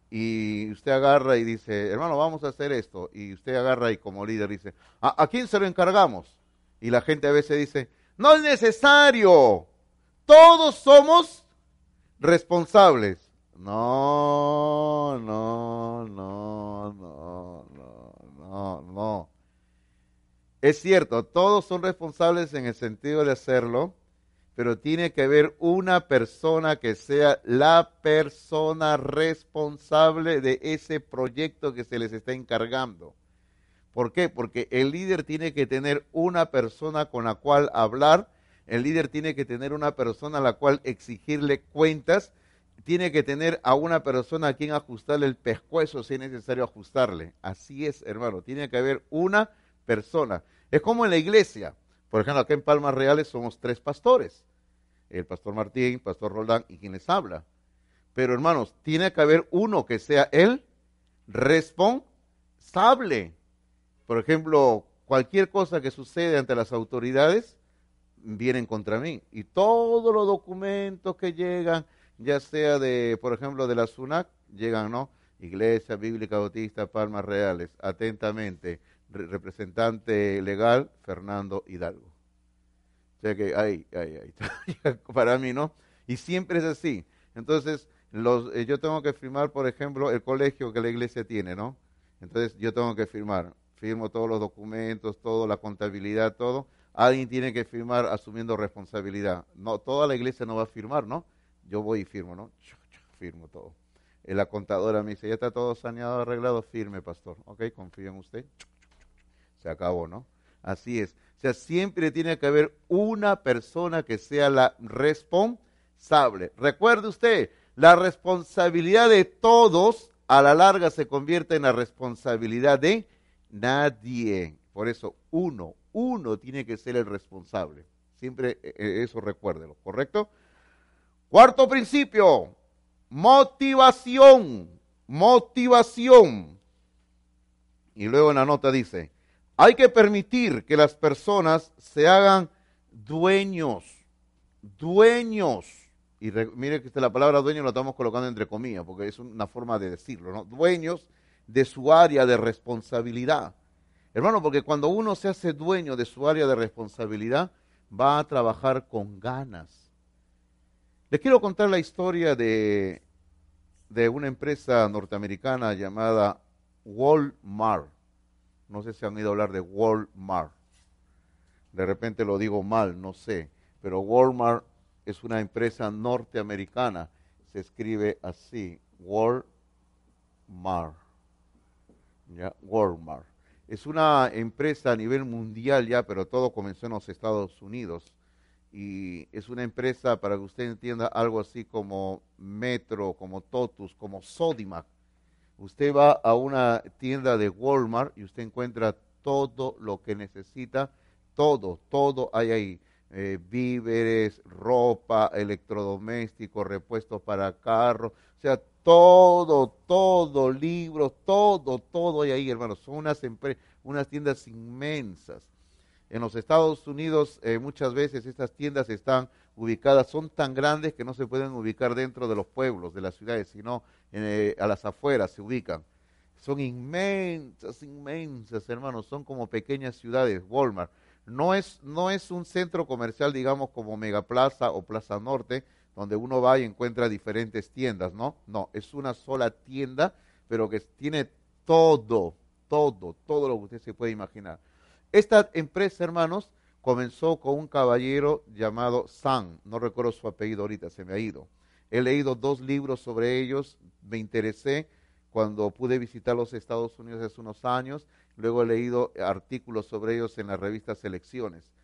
y usted agarra y dice, hermano, vamos a hacer esto. Y usted agarra y como líder dice, ¿a, ¿a quién se lo encargamos? Y la gente a veces dice, no es necesario. Todos somos responsables. No, no, no, no, no, no. Es cierto, todos son responsables en el sentido de hacerlo, pero tiene que haber una persona que sea la persona responsable de ese proyecto que se les está encargando. ¿Por qué? Porque el líder tiene que tener una persona con la cual hablar, el líder tiene que tener una persona a la cual exigirle cuentas, tiene que tener a una persona a quien ajustarle el pescuezo si es necesario ajustarle. Así es, hermano, tiene que haber una persona. Es como en la iglesia. Por ejemplo, acá en Palmas Reales somos tres pastores. El pastor Martín, pastor Roldán y quien les habla. Pero hermanos, tiene que haber uno que sea el responsable. Por ejemplo, cualquier cosa que sucede ante las autoridades vienen contra mí. Y todos los documentos que llegan, ya sea de, por ejemplo, de la SUNAC, llegan, ¿no? Iglesia Bíblica Bautista Palmas Reales, atentamente representante legal, Fernando Hidalgo. O sea que, ahí, ahí, ahí, para mí, ¿no? Y siempre es así. Entonces, los, eh, yo tengo que firmar, por ejemplo, el colegio que la iglesia tiene, ¿no? Entonces, yo tengo que firmar. Firmo todos los documentos, todo, la contabilidad, todo. Alguien tiene que firmar asumiendo responsabilidad. No, toda la iglesia no va a firmar, ¿no? Yo voy y firmo, ¿no? Firmo todo. La contadora me dice, ya está todo saneado, arreglado, firme, pastor. Ok, confío en usted se acabó, ¿no? Así es. O sea, siempre tiene que haber una persona que sea la responsable. Recuerde usted, la responsabilidad de todos a la larga se convierte en la responsabilidad de nadie. Por eso, uno, uno tiene que ser el responsable. Siempre eh, eh, eso recuérdelo, ¿correcto? Cuarto principio, motivación, motivación. Y luego en la nota dice, hay que permitir que las personas se hagan dueños, dueños. Y mire que la palabra dueño lo estamos colocando entre comillas, porque es una forma de decirlo, ¿no? Dueños de su área de responsabilidad. Hermano, porque cuando uno se hace dueño de su área de responsabilidad, va a trabajar con ganas. Les quiero contar la historia de, de una empresa norteamericana llamada Walmart. No sé si han oído hablar de Walmart. De repente lo digo mal, no sé. Pero Walmart es una empresa norteamericana. Se escribe así, Walmart. ¿Ya? Walmart. Es una empresa a nivel mundial ya, pero todo comenzó en los Estados Unidos. Y es una empresa, para que usted entienda, algo así como Metro, como Totus, como Sodimac Usted va a una tienda de Walmart y usted encuentra todo lo que necesita, todo, todo hay ahí. Eh, víveres, ropa, electrodomésticos, repuestos para carros, o sea, todo, todo, libros, todo, todo hay ahí, hermanos. Son unas, unas tiendas inmensas. En los Estados Unidos eh, muchas veces estas tiendas están ubicadas, son tan grandes que no se pueden ubicar dentro de los pueblos, de las ciudades, sino eh, a las afueras se ubican. Son inmensas, inmensas, hermanos, son como pequeñas ciudades, Walmart. No es, no es un centro comercial, digamos, como Megaplaza o Plaza Norte, donde uno va y encuentra diferentes tiendas, ¿no? No, es una sola tienda, pero que tiene todo, todo, todo lo que usted se puede imaginar. Esta empresa, hermanos, comenzó con un caballero llamado San, no recuerdo su apellido ahorita, se me ha ido. He leído dos libros sobre ellos, me interesé cuando pude visitar los Estados Unidos hace unos años, luego he leído artículos sobre ellos en la revista Selecciones.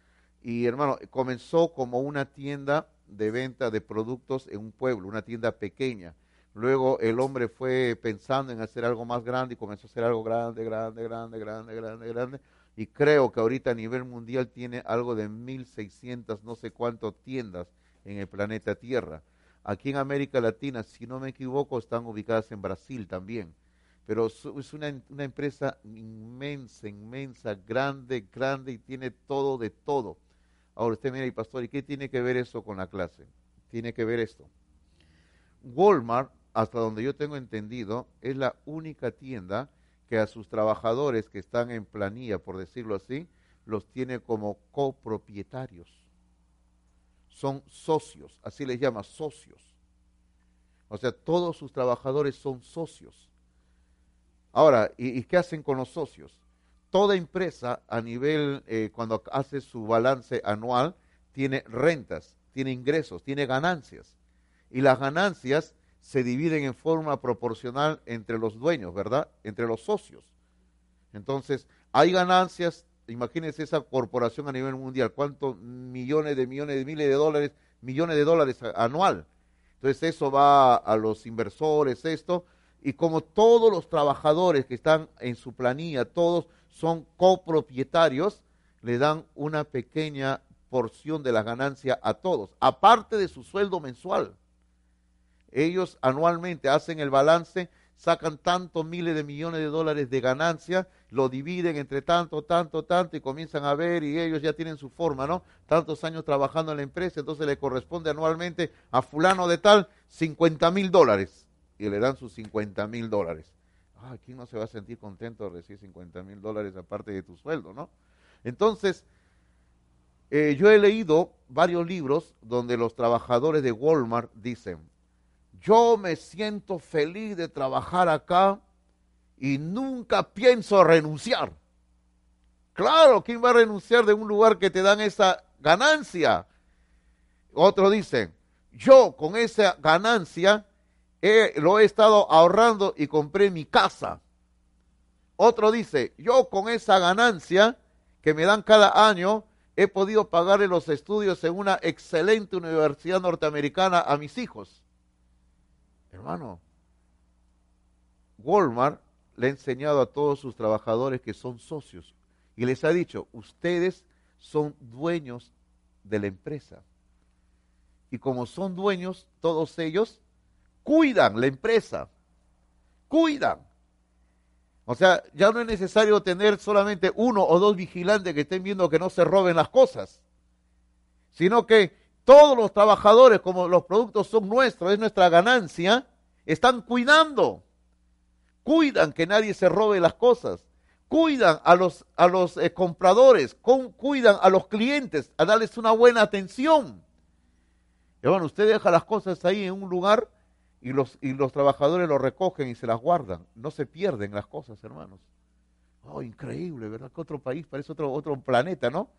Y hermano, comenzó como una tienda de venta de productos en un pueblo, una tienda pequeña. Luego el hombre fue pensando en hacer algo más grande y comenzó a hacer algo grande, grande, grande, grande, grande, grande y creo que ahorita a nivel mundial tiene algo de 1.600, no sé cuántas tiendas en el planeta Tierra. Aquí en América Latina, si no me equivoco, están ubicadas en Brasil también. Pero es una, empresa inmensa, inmensa, grande, grande y tiene todo de todo. Ahora usted mira, y pastor, ¿y qué tiene que ver eso con la clase? Tiene que ver esto. Walmart, hasta donde yo tengo entendido, es la única tienda que a sus trabajadores que están en planilla, por decirlo así, los tiene como copropietarios. Son socios, así les llama socios. O sea, todos sus trabajadores son socios. Ahora, ¿y, qué hacen con los socios? Toda empresa a nivel, eh, cuando hace su balance anual, tiene rentas, tiene ingresos, tiene ganancias. Y las ganancias se dividen en forma proporcional entre los dueños, ¿verdad? Entre los socios. Entonces, hay ganancias, imagínense esa corporación a nivel mundial, cuántos millones de millones de miles de dólares, millones de dólares anual. Entonces, eso va a los inversores, esto, y como todos los trabajadores que están en su planilla, todos son copropietarios, le dan una pequeña porción de la ganancia a todos, aparte de su sueldo mensual. Ellos anualmente hacen el balance, sacan tantos miles de millones de dólares de ganancia, lo dividen entre tanto, tanto, tanto y comienzan a ver y ellos ya tienen su forma, ¿no? Tantos años trabajando en la empresa, entonces le corresponde anualmente a fulano de tal 50 mil dólares y le dan sus 50 mil dólares. Ah, ¿quién no se va a sentir contento de recibir 50 mil dólares aparte de tu sueldo, no? Entonces, eh, yo he leído varios libros donde los trabajadores de Walmart dicen, yo me siento feliz de trabajar acá y nunca pienso renunciar. Claro, ¿quién va a renunciar de un lugar que te dan esa ganancia? Otro dice, yo con esa ganancia lo he estado ahorrando y compré mi casa. Otro dice, yo con esa ganancia que me dan cada año, he podido pagarle los estudios en una excelente universidad norteamericana a mis hijos. Hermano, Walmart le ha enseñado a todos sus trabajadores que son socios y les ha dicho, ustedes son dueños de la empresa. Y como son dueños, todos ellos cuidan la empresa, cuidan. O sea, ya no es necesario tener solamente uno o dos vigilantes que estén viendo que no se roben las cosas, sino que todos los trabajadores, como los productos son nuestros, es nuestra ganancia, están cuidando. Cuidan que nadie se robe las cosas. Cuidan a los, a los eh, compradores, cuidan a los clientes, a darles una buena atención. Y usted deja las cosas ahí en un lugar y los, y los trabajadores lo recogen y se las guardan. No se pierden las cosas, hermanos. Oh, increíble, ¿verdad? Que otro país parece otro, otro planeta, ¿no?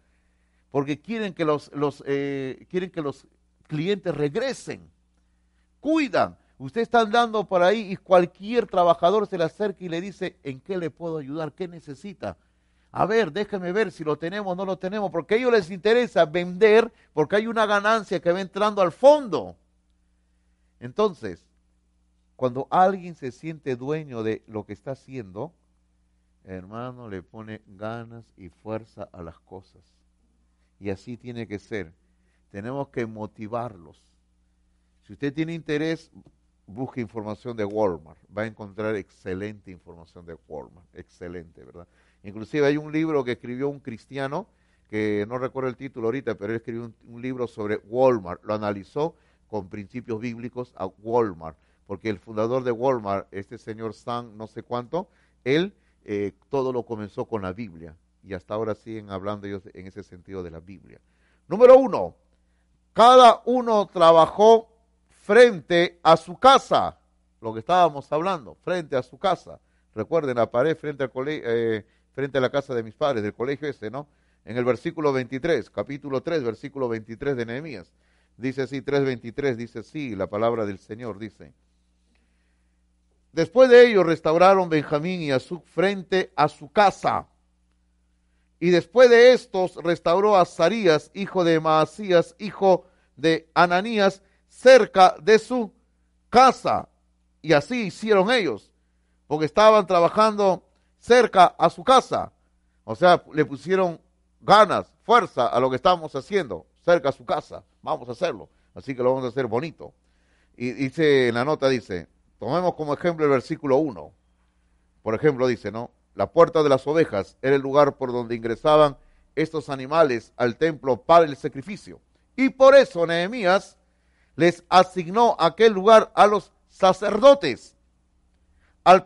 Porque quieren que los, eh, quieren que los clientes regresen. Cuidan. Usted está andando por ahí y cualquier trabajador se le acerca y le dice, ¿en qué le puedo ayudar? ¿Qué necesita? A ver, déjeme ver si lo tenemos o no lo tenemos, porque a ellos les interesa vender porque hay una ganancia que va entrando al fondo. Entonces, cuando alguien se siente dueño de lo que está haciendo, hermano, le pone ganas y fuerza a las cosas. Y así tiene que ser. Tenemos que motivarlos. Si usted tiene interés, busque información de Walmart. Va a encontrar excelente información de Walmart. Excelente, ¿verdad? Inclusive hay un libro que escribió un cristiano, que no recuerdo el título ahorita, pero él escribió un, libro sobre Walmart. Lo analizó con principios bíblicos a Walmart. Porque el fundador de Walmart, este señor Sam, no sé cuánto, él eh, todo lo comenzó con la Biblia y hasta ahora siguen hablando ellos en ese sentido de la Biblia. Número uno, cada uno trabajó frente a su casa, lo que estábamos hablando, frente a su casa. Recuerden, la pared frente, al eh, frente a la casa de mis padres, del colegio ese, ¿no? En el versículo 23, capítulo 3, versículo 23 de Nehemías. Dice así, 3.23, dice así, la palabra del Señor dice. Después de ello restauraron Benjamín y Azuk frente a su casa y después de estos restauró a Sarías, hijo de Maasías, hijo de Ananías, cerca de su casa. Y así hicieron ellos, porque estaban trabajando cerca a su casa. O sea, le pusieron ganas, fuerza a lo que estábamos haciendo, cerca a su casa. Vamos a hacerlo. Así que lo vamos a hacer bonito. Y dice, en la nota dice, tomemos como ejemplo el versículo 1. Por ejemplo, dice, ¿no? La puerta de las ovejas era el lugar por donde ingresaban estos animales al templo para el sacrificio. Y por eso Nehemías les asignó aquel lugar a los sacerdotes. Al,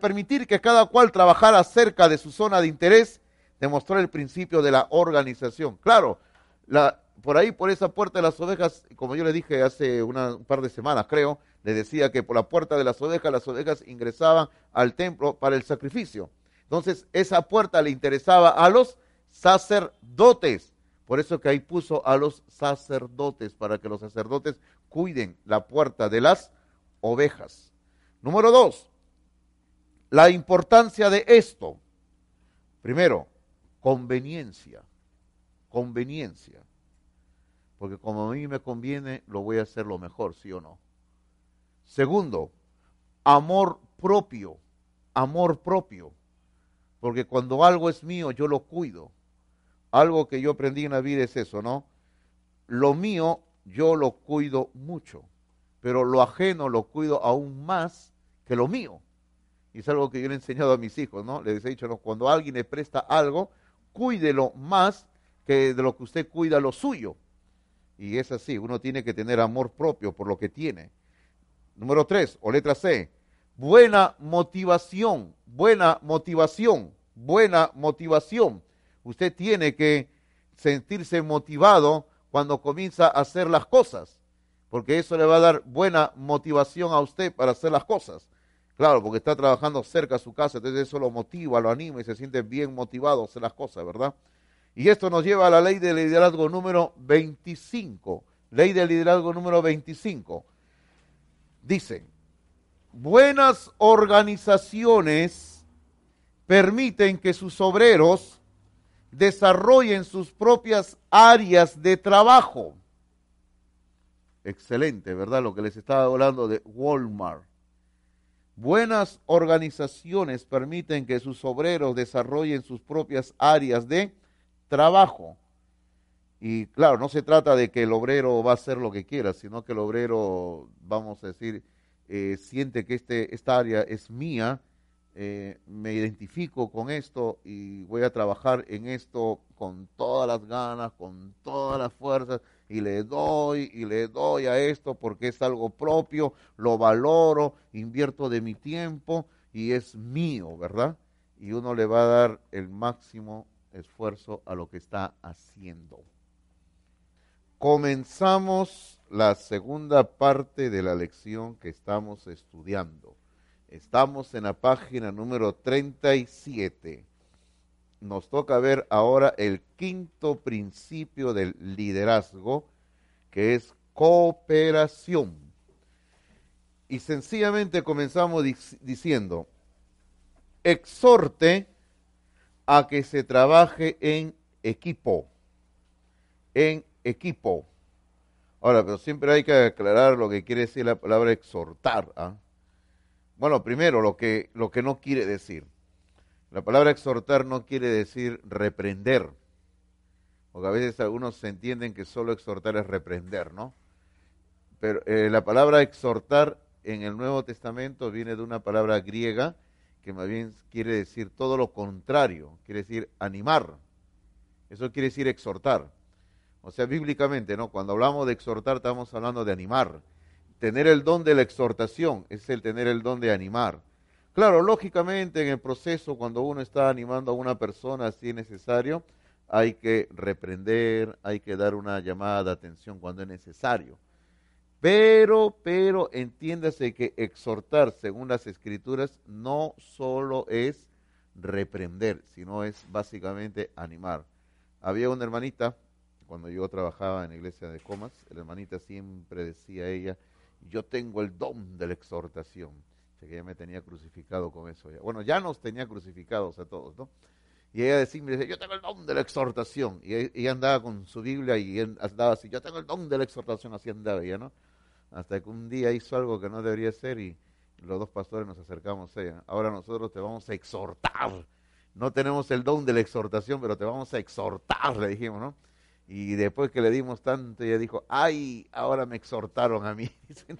permitir que cada cual trabajara cerca de su zona de interés, demostró el principio de la organización. Claro, la, por ahí, por esa puerta de las ovejas, como yo le dije hace un par de semanas, creo, Le decía que por la puerta de las ovejas, las ovejas ingresaban al templo para el sacrificio. Entonces, esa puerta le interesaba a los sacerdotes. Por eso que ahí puso a los sacerdotes, para que los sacerdotes cuiden la puerta de las ovejas. Número dos, la importancia de esto. Primero, conveniencia. Conveniencia. Porque como a mí me conviene, lo voy a hacer lo mejor, sí o no. Segundo, amor propio. Amor propio. Porque cuando algo es mío, yo lo cuido. Algo que yo aprendí en la vida es eso, ¿no? Lo mío, yo lo cuido mucho. Pero lo ajeno lo cuido aún más que lo mío. Y es algo que yo le he enseñado a mis hijos, ¿no? Les he dicho, ¿no? cuando alguien le presta algo, cuídelo más que de lo que usted cuida lo suyo. Y es así, uno tiene que tener amor propio por lo que tiene. Número tres, o letra C, buena motivación, buena motivación, buena motivación. Usted tiene que sentirse motivado cuando comienza a hacer las cosas, porque eso le va a dar buena motivación a usted para hacer las cosas. Claro, porque está trabajando cerca de su casa, entonces eso lo motiva, lo anima y se siente bien motivado a hacer las cosas, ¿verdad? Y esto nos lleva a la ley de liderazgo número 25. Ley de liderazgo número 25. Dice, buenas organizaciones permiten que sus obreros desarrollen sus propias áreas de trabajo. Excelente, ¿verdad? Lo que les estaba hablando de Walmart. Buenas organizaciones permiten que sus obreros desarrollen sus propias áreas de trabajo. Y claro, no se trata de que el obrero va a hacer lo que quiera, sino que el obrero, vamos a decir, eh, siente que este, esta área es mía, eh, me identifico con esto y voy a trabajar en esto con todas las ganas, con todas las fuerzas, y le doy y le doy a esto porque es algo propio, lo valoro, invierto de mi tiempo y es mío, ¿verdad? Y uno le va a dar el máximo esfuerzo a lo que está haciendo. Comenzamos la segunda parte de la lección que estamos estudiando. Estamos en la página número 37. Nos toca ver ahora el quinto principio del liderazgo, que es cooperación. Y sencillamente comenzamos diciendo, exhorte a que se trabaje en equipo, en equipo. Ahora, pero siempre hay que aclarar lo que quiere decir la palabra exhortar. ¿ah? Bueno, primero, lo que, lo que no quiere decir. La palabra exhortar no quiere decir reprender. Porque a veces algunos se entienden que solo exhortar es reprender, ¿no? Pero eh, la palabra exhortar en el Nuevo Testamento viene de una palabra griega que más bien quiere decir todo lo contrario, quiere decir animar. Eso quiere decir exhortar. O sea, bíblicamente, ¿no? Cuando hablamos de exhortar, estamos hablando de animar. Tener el don de la exhortación es el tener el don de animar. Claro, lógicamente en el proceso, cuando uno está animando a una persona si es necesario, hay que reprender, hay que dar una llamada de atención cuando es necesario. Pero, pero entiéndase que exhortar, según las escrituras, no solo es reprender, sino es básicamente animar. Había una hermanita, cuando yo trabajaba en la iglesia de Comas, la hermanita siempre decía a ella, yo tengo el don de la exhortación. que ella me tenía crucificado con eso. Bueno, ya nos tenía crucificados a todos, ¿no? Y ella decía, yo tengo el don de la exhortación. Y ella andaba con su Biblia y andaba así, yo tengo el don de la exhortación, así andaba ella, ¿no? hasta que un día hizo algo que no debería ser y los dos pastores nos acercamos a ella. Ahora nosotros te vamos a exhortar. No tenemos el don de la exhortación, pero te vamos a exhortar, le dijimos, ¿no? Y después que le dimos tanto, ella dijo, ay, ahora me exhortaron a mí.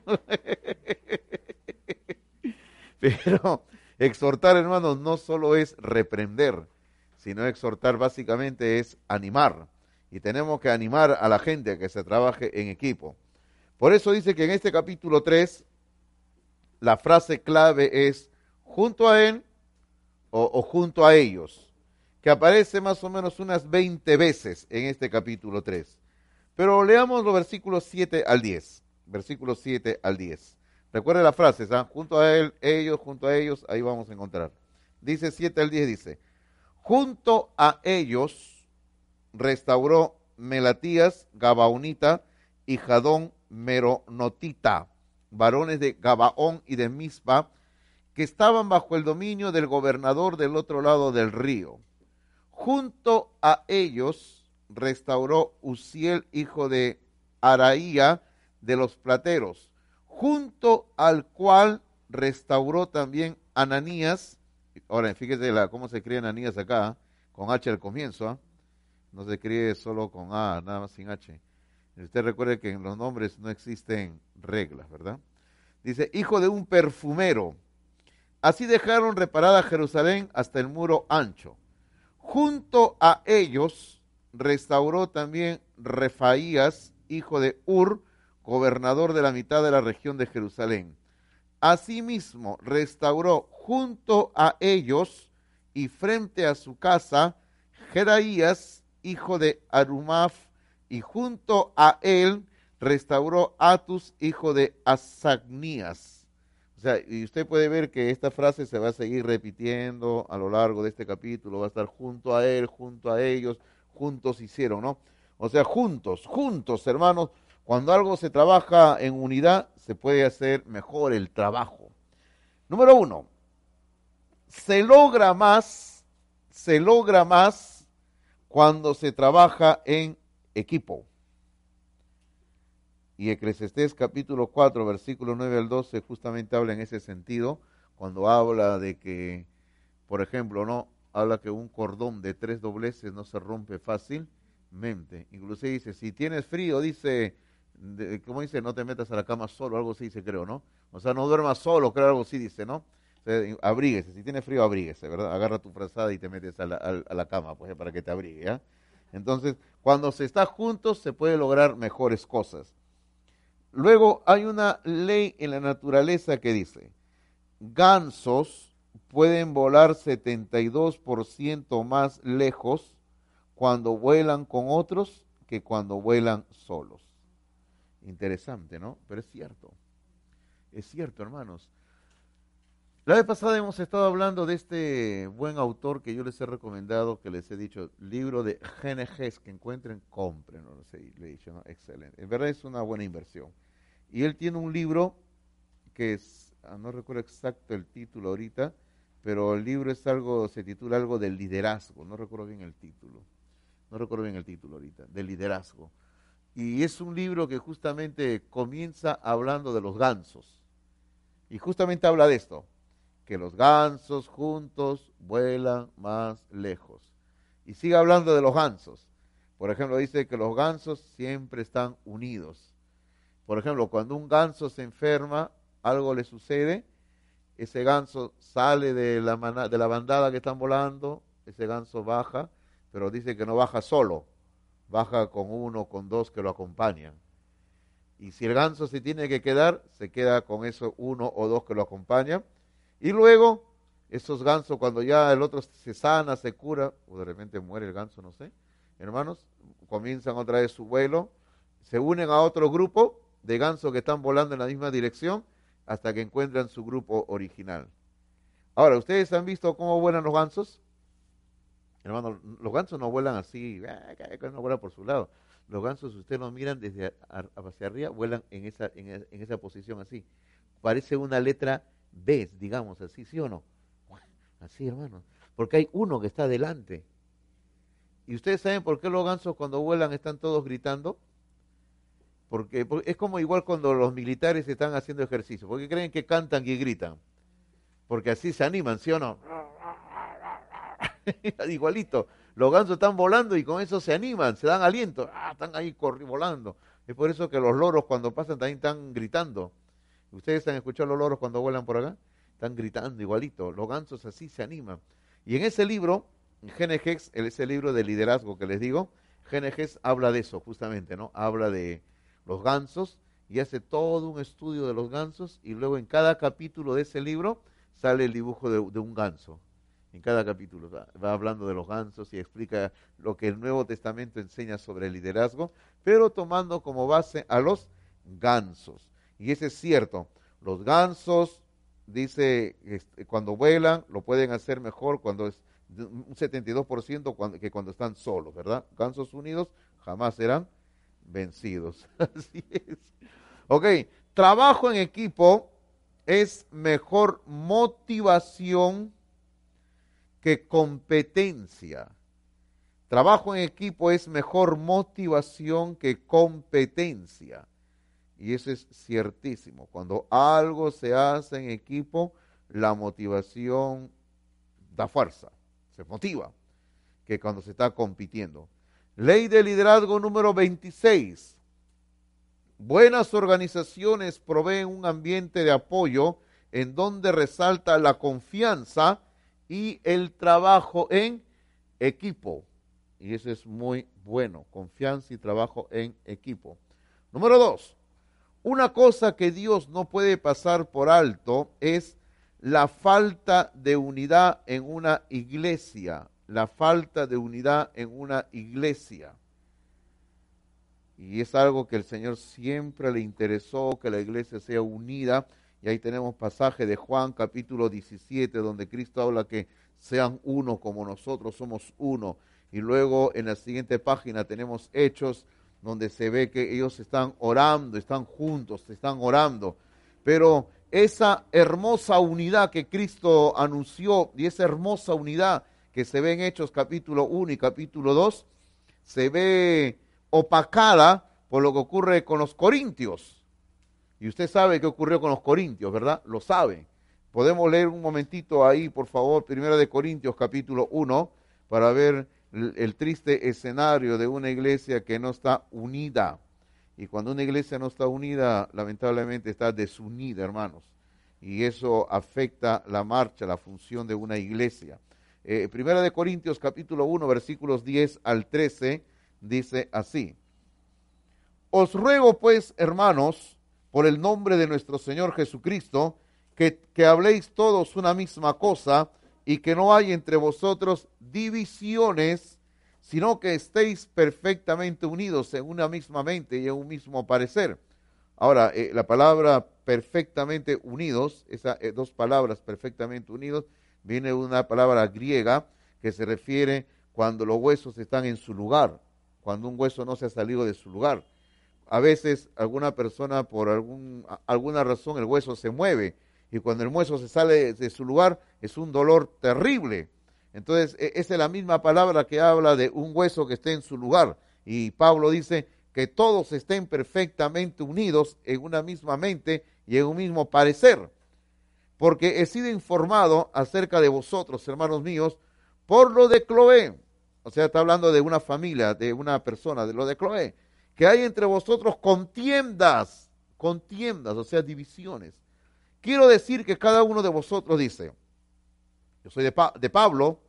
pero exhortar, hermanos, no solo es reprender, sino exhortar básicamente es animar. Y tenemos que animar a la gente a que se trabaje en equipo. Por eso dice que en este capítulo 3 la frase clave es junto a él o, junto a ellos, que aparece más o menos unas 20 veces en este capítulo 3. Pero leamos los versículos 7 al 10. Versículos 7 al 10. Recuerde las frases, junto a él, ellos, junto a ellos, ahí vamos a encontrar. Dice 7 al 10, dice, junto a ellos restauró Melatías, Gabaonita y Jadón Meronotita, varones de Gabaón y de Mispa, que estaban bajo el dominio del gobernador del otro lado del río. Junto a ellos restauró Uziel, hijo de Araía, de los plateros, junto al cual restauró también Ananías. Ahora, fíjese cómo se escribe Ananías acá, con H al comienzo. ¿ah? No se escribe solo con A, nada más sin H. Usted recuerde que en los nombres no existen reglas, ¿verdad? Dice, hijo de un perfumero. Así dejaron reparada Jerusalén hasta el muro ancho. Junto a ellos restauró también Refaías, hijo de Ur, gobernador de la mitad de la región de Jerusalén. Asimismo, restauró junto a ellos y frente a su casa Jeraías, hijo de Arumaf, y junto a él restauró Atus, hijo de Asagnías. O sea, y usted puede ver que esta frase se va a seguir repitiendo a lo largo de este capítulo, va a estar junto a él, junto a ellos, juntos hicieron, ¿no? O sea, juntos, juntos, hermanos, cuando algo se trabaja en unidad, se puede hacer mejor el trabajo. Número uno, se logra más, se logra más cuando se trabaja en equipo. Y Eclesiastés capítulo 4, versículo 9 al 12 justamente habla en ese sentido, cuando habla de que, por ejemplo, no habla que un cordón de tres dobleces no se rompe fácilmente. Inclusive dice, si tienes frío, dice, como dice, no te metas a la cama solo, algo así dice, creo, ¿no? O sea, no duermas solo, creo, algo así dice, ¿no? abríguese, si tiene frío, abríguese, ¿verdad? Agarra tu frazada y te metes a la, a, la cama, pues, para que te abrigue, ¿ya? Entonces, cuando se está juntos, se puede lograr mejores cosas. Luego, hay una ley en la naturaleza que dice, gansos pueden volar 72% más lejos cuando vuelan con otros que cuando vuelan solos. Interesante, ¿no? Pero es cierto. Es cierto, hermanos. La vez pasada hemos estado hablando de este buen autor que yo les he recomendado, que les he dicho, libro de GNGs, que encuentren, compren, no sé, le he dicho, ¿no? Excelente. En verdad es una buena inversión. Y él tiene un libro que es, ah, no recuerdo exacto el título ahorita, pero el libro es algo, se titula algo del liderazgo, no recuerdo bien el título, no recuerdo bien el título ahorita, del liderazgo. Y es un libro que justamente comienza hablando de los gansos. Y justamente habla de esto, que los gansos juntos vuelan más lejos. Y sigue hablando de los gansos. Por ejemplo, dice que los gansos siempre están unidos. Por ejemplo, cuando un ganso se enferma, algo le sucede, ese ganso sale de la, de la bandada que están volando, ese ganso baja, pero dice que no baja solo, baja con uno, con dos que lo acompañan. Y si el ganso se tiene que quedar, se queda con eso uno o dos que lo acompañan. Y luego, esos gansos, cuando ya el otro se sana, se cura, o de repente muere el ganso, no sé, hermanos, comienzan otra vez su vuelo, se unen a otro grupo de gansos que están volando en la misma dirección hasta que encuentran su grupo original. Ahora, ¿ustedes han visto cómo vuelan los gansos? Hermano, los gansos no vuelan así, ah, no vuelan por su lado. Los gansos, si ustedes los miran desde hacia arriba, vuelan en esa, en, esa posición así. Parece una letra B, digamos así, ¿sí o no? Así, hermano. Porque hay uno que está adelante. ¿Y ustedes saben por qué los gansos cuando vuelan están todos gritando? Porque, es como igual cuando los militares están haciendo ejercicio. porque creen que cantan y gritan? Porque así se animan, ¿sí o no? Igualito. Los gansos están volando y con eso se animan, se dan aliento. Ah, están ahí volando. Es por eso que los loros cuando pasan también están gritando. ¿Ustedes han escuchado los loros cuando vuelan por acá? Están gritando igualito. Los gansos así se animan. Y en ese libro, Genegex, ese libro de liderazgo que les digo, Genegex habla de eso justamente, ¿no? Habla de, los gansos y hace todo un estudio de los gansos y luego en cada capítulo de ese libro sale el dibujo de, un ganso. En cada capítulo va, hablando de los gansos y explica lo que el Nuevo Testamento enseña sobre el liderazgo, pero tomando como base a los gansos. Y ese es cierto. Los gansos, dice, este, cuando vuelan, lo pueden hacer mejor cuando es un 72% cuando, que cuando están solos, ¿verdad? Gansos unidos jamás serán vencidos. Así es. Ok, trabajo en equipo es mejor motivación que competencia. Trabajo en equipo es mejor motivación que competencia. Y eso es ciertísimo. Cuando algo se hace en equipo, la motivación da fuerza, se motiva, que cuando se está compitiendo. Ley de liderazgo número 26. Buenas organizaciones proveen un ambiente de apoyo en donde resalta la confianza y el trabajo en equipo. Y eso es muy bueno, confianza y trabajo en equipo. Número dos, una cosa que Dios no puede pasar por alto es la falta de unidad en una iglesia, la falta de unidad en una iglesia. Y es algo que el Señor siempre le interesó, que la iglesia sea unida. Y ahí tenemos pasaje de Juan capítulo 17, donde Cristo habla que sean uno como nosotros somos uno. Y luego en la siguiente página tenemos hechos donde se ve que ellos están orando, están juntos, están orando. Pero esa hermosa unidad que Cristo anunció y esa hermosa unidad que se ve en Hechos capítulo 1 y capítulo 2, se ve opacada por lo que ocurre con los corintios. Y usted sabe qué ocurrió con los corintios, ¿verdad? Lo sabe. Podemos leer un momentito ahí, por favor, Primera de Corintios capítulo 1, para ver el triste escenario de una iglesia que no está unida. Y cuando una iglesia no está unida, lamentablemente está desunida, hermanos. Y eso afecta la marcha, la función de una iglesia. Eh, Primera de Corintios capítulo 1, versículos 10 al 13, dice así. Os ruego pues, hermanos, por el nombre de nuestro Señor Jesucristo, que, que habléis todos una misma cosa y que no hay entre vosotros divisiones, sino que estéis perfectamente unidos en una misma mente y en un mismo parecer. Ahora, eh, la palabra perfectamente unidos, esas eh, dos palabras perfectamente unidos, viene de una palabra griega que se refiere cuando los huesos están en su lugar, cuando un hueso no se ha salido de su lugar. A veces alguna persona por algún, alguna razón el hueso se mueve y cuando el hueso se sale de su lugar es un dolor terrible. Entonces, e, esa es la misma palabra que habla de un hueso que esté en su lugar. Y Pablo dice que todos estén perfectamente unidos en una misma mente y en un mismo parecer. Porque he sido informado acerca de vosotros, hermanos míos, por lo de Cloé. O sea, está hablando de una familia, de una persona, de lo de Cloé. Que hay entre vosotros contiendas, contiendas, o sea, divisiones Quiero decir que cada uno de vosotros dice, yo soy de, Pablo,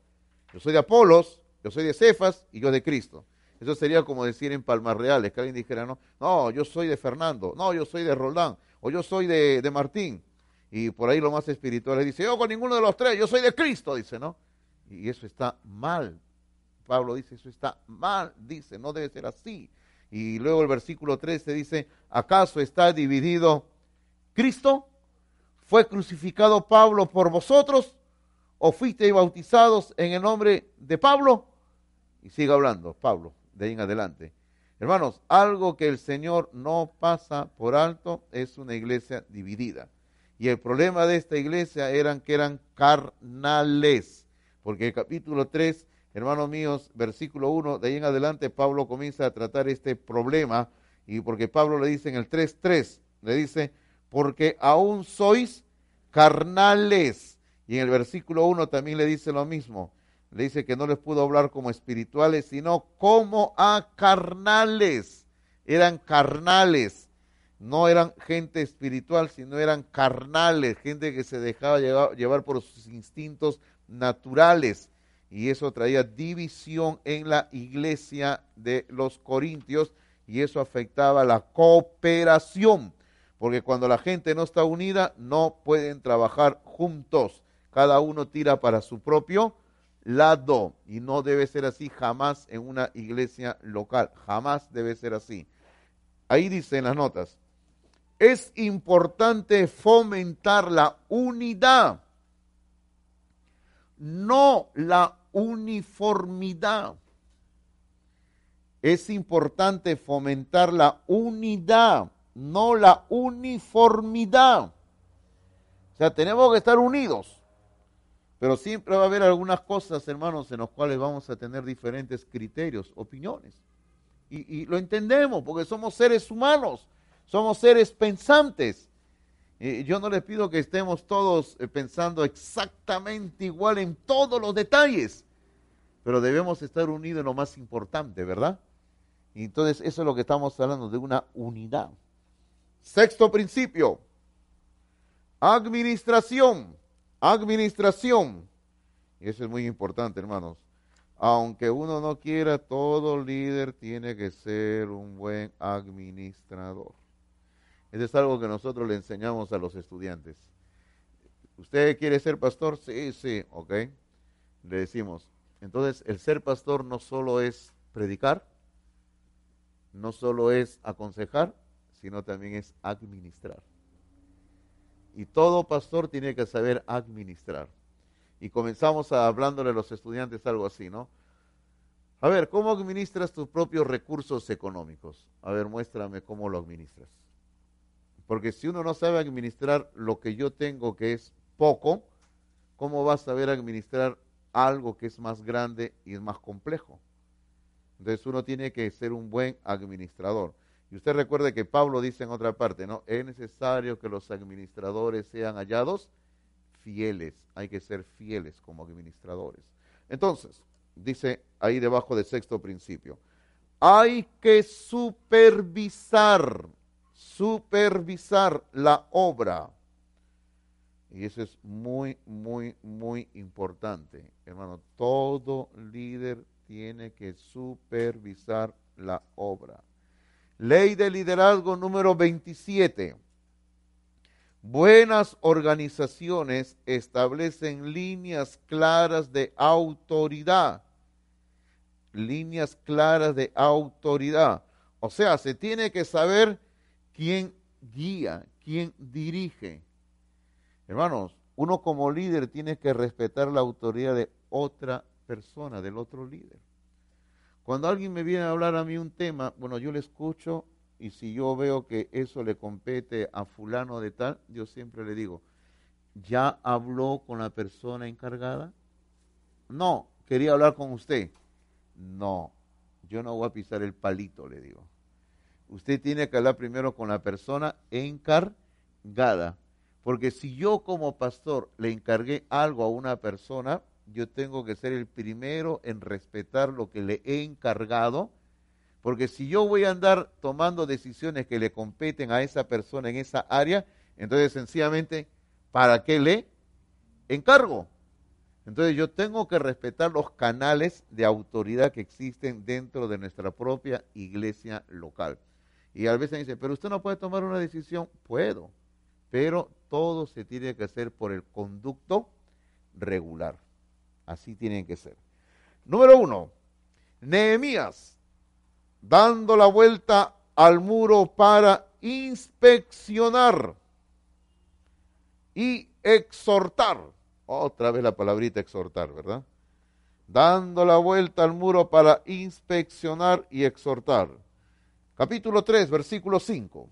yo soy de Apolos, yo soy de Cefas y yo de Cristo. Eso sería como decir en Palmas Reales, que alguien dijera, no, no, yo soy de Fernando, no, yo soy de Roldán, o yo soy de, de Martín. Y por ahí lo más espiritual dice, yo con ninguno de los tres, yo soy de Cristo, dice, ¿no? Y eso está mal. Pablo dice, eso está mal, dice, no debe ser así. Y luego el versículo 13 dice, ¿acaso está dividido Cristo? ¿Fue crucificado Pablo por vosotros? ¿O fuisteis bautizados en el nombre de Pablo? Y sigue hablando, Pablo, de ahí en adelante. Hermanos, algo que el Señor no pasa por alto es una iglesia dividida. Y el problema de esta iglesia eran que eran carnales. Porque el capítulo 3, hermanos míos, versículo 1, de ahí en adelante Pablo comienza a tratar este problema. Y porque Pablo le dice en el 3.3, le dice, porque aún sois carnales. Y en el versículo 1 también le dice lo mismo. Le dice que no les pudo hablar como espirituales, sino como a carnales. Eran carnales. No eran gente espiritual, sino eran carnales, gente que se dejaba llevar, llevar por sus instintos naturales. Y eso traía división en la iglesia de los corintios y eso afectaba la cooperación porque cuando la gente no está unida no pueden trabajar juntos. Cada uno tira para su propio lado y no debe ser así jamás en una iglesia local, jamás debe ser así. Ahí dice en las notas, es importante fomentar la unidad, no la uniformidad. Es importante fomentar la unidad, no la uniformidad. O sea, tenemos que estar unidos. Pero siempre va a haber algunas cosas, hermanos, en las cuales vamos a tener diferentes criterios, opiniones. Y, lo entendemos, porque somos seres humanos. Somos seres pensantes. yo no les pido que estemos todos eh, pensando exactamente igual en todos los detalles, pero debemos estar unidos en lo más importante, ¿verdad? Entonces eso es lo que estamos hablando, de una unidad. Sexto principio, administración, administración. Y eso es muy importante, hermanos. Aunque uno no quiera, todo líder tiene que ser un buen administrador. Eso es algo que nosotros le enseñamos a los estudiantes. ¿Usted quiere ser pastor? Sí, sí, ok. Le decimos. Entonces, el ser pastor no solo es predicar, no solo es aconsejar, sino también es administrar. Y todo pastor tiene que saber administrar. Y comenzamos a hablándole a los estudiantes algo así, ¿no? A ver, ¿cómo administras tus propios recursos económicos? A ver, muéstrame cómo lo administras. Porque si uno no sabe administrar lo que yo tengo, que es poco, ¿cómo va a saber administrar algo que es más grande y es más complejo? Entonces uno tiene que ser un buen administrador. Y usted recuerde que Pablo dice en otra parte, ¿no? Es necesario que los administradores sean hallados fieles. Hay que ser fieles como administradores. Entonces, dice ahí debajo del sexto principio, hay que supervisar supervisar la obra. Y eso es muy, muy, muy importante. Hermano, todo líder tiene que supervisar la obra. Ley de liderazgo número 27. Buenas organizaciones establecen líneas claras de autoridad. Líneas claras de autoridad. O sea, se tiene que saber quién guía, quién dirige. Hermanos, uno como líder tiene que respetar la autoridad de otra persona, del otro líder. Cuando alguien me viene a hablar a mí un tema, bueno, yo le escucho y si yo veo que eso le compete a fulano de tal, yo siempre le digo, ¿ya habló con la persona encargada? No, quería hablar con usted. No, yo no voy a pisar el palito, le digo usted tiene que hablar primero con la persona encargada. Porque si yo como pastor le encargué algo a una persona, yo tengo que ser el primero en respetar lo que le he encargado. Porque si yo voy a andar tomando decisiones que le competen a esa persona en esa área, entonces sencillamente, ¿para qué le encargo? Entonces yo tengo que respetar los canales de autoridad que existen dentro de nuestra propia iglesia local. Y a veces dice, pero usted no puede tomar una decisión. Puedo, pero todo se tiene que hacer por el conducto regular. Así tienen que ser. Número uno, Nehemías, dando la vuelta al muro para inspeccionar y exhortar. Otra vez la palabrita exhortar, ¿verdad? Dando la vuelta al muro para inspeccionar y exhortar. Capítulo 3, versículo 5.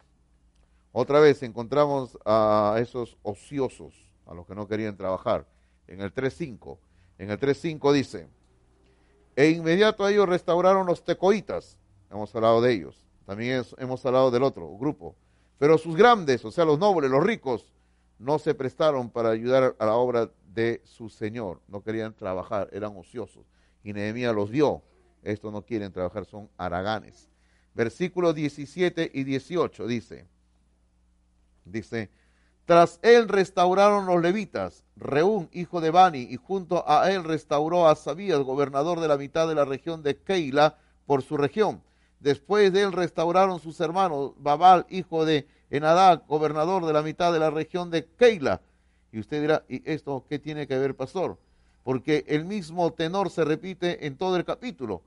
Otra vez encontramos a esos ociosos, a los que no querían trabajar. En el 3.5. En el 3.5 dice, e inmediato a ellos restauraron los tecoitas. Hemos hablado de ellos. También hemos hablado del otro grupo. Pero sus grandes, o sea, los nobles, los ricos, no se prestaron para ayudar a la obra de su Señor. No querían trabajar, eran ociosos. Y Nehemías los vio. Estos no quieren trabajar, son haraganes versículos 17 y 18 dice, dice, tras él restauraron los levitas, Reún, hijo de Bani, y junto a él restauró a Sabías, gobernador de la mitad de la región de Keila, por su región. Después de él restauraron sus hermanos, Babal, hijo de Enadá, gobernador de la mitad de la región de Keila. Y usted dirá, ¿y esto qué tiene que ver, pastor? Porque el mismo tenor se repite en todo el capítulo.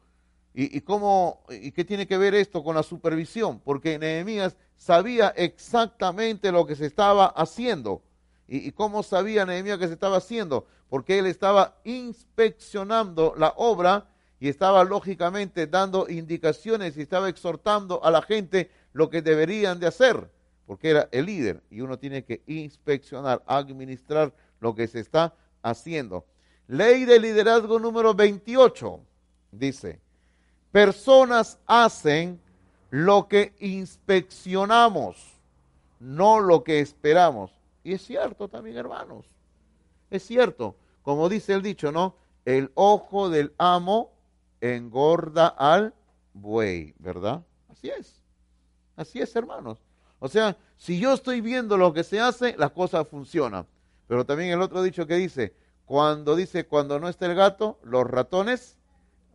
¿Y, cómo, ¿Y qué tiene que ver esto con la supervisión? Porque Nehemías sabía exactamente lo que se estaba haciendo. ¿Y, ¿Y, cómo sabía Nehemías que se estaba haciendo? Porque él estaba inspeccionando la obra y estaba lógicamente dando indicaciones y estaba exhortando a la gente lo que deberían de hacer, porque era el líder y uno tiene que inspeccionar, administrar lo que se está haciendo. Ley de liderazgo número 28 dice, personas hacen lo que inspeccionamos, no lo que esperamos. Y es cierto también, hermanos. Es cierto, como dice el dicho, ¿no? El ojo del amo engorda al buey, ¿verdad? Así es. Así es, hermanos. O sea, si yo estoy viendo lo que se hace, las cosas funcionan. Pero también el otro dicho que dice, cuando dice, cuando no está el gato, los ratones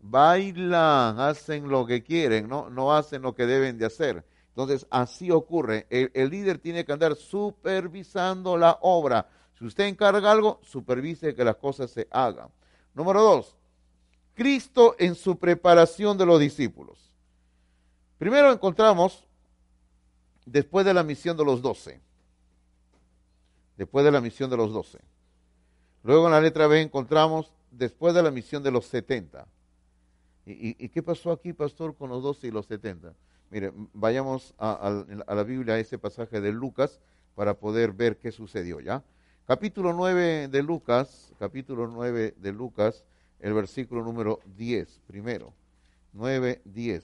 bailan, hacen lo que quieren, no, no hacen lo que deben de hacer. Entonces, así ocurre. El, el líder tiene que andar supervisando la obra. Si usted encarga algo, supervise que las cosas se hagan. Número dos, Cristo en su preparación de los discípulos. Primero encontramos, después de la misión de los doce, después de la misión de los doce. Luego en la letra B encontramos, después de la misión de los setenta. ¿Y, qué pasó aquí, pastor, con los doce y los setenta? Mire, vayamos a, a, la Biblia, a ese pasaje de Lucas, para poder ver qué sucedió, ¿ya? Capítulo 9 de Lucas, capítulo 9 de Lucas, el versículo número 10, primero, 9, 10,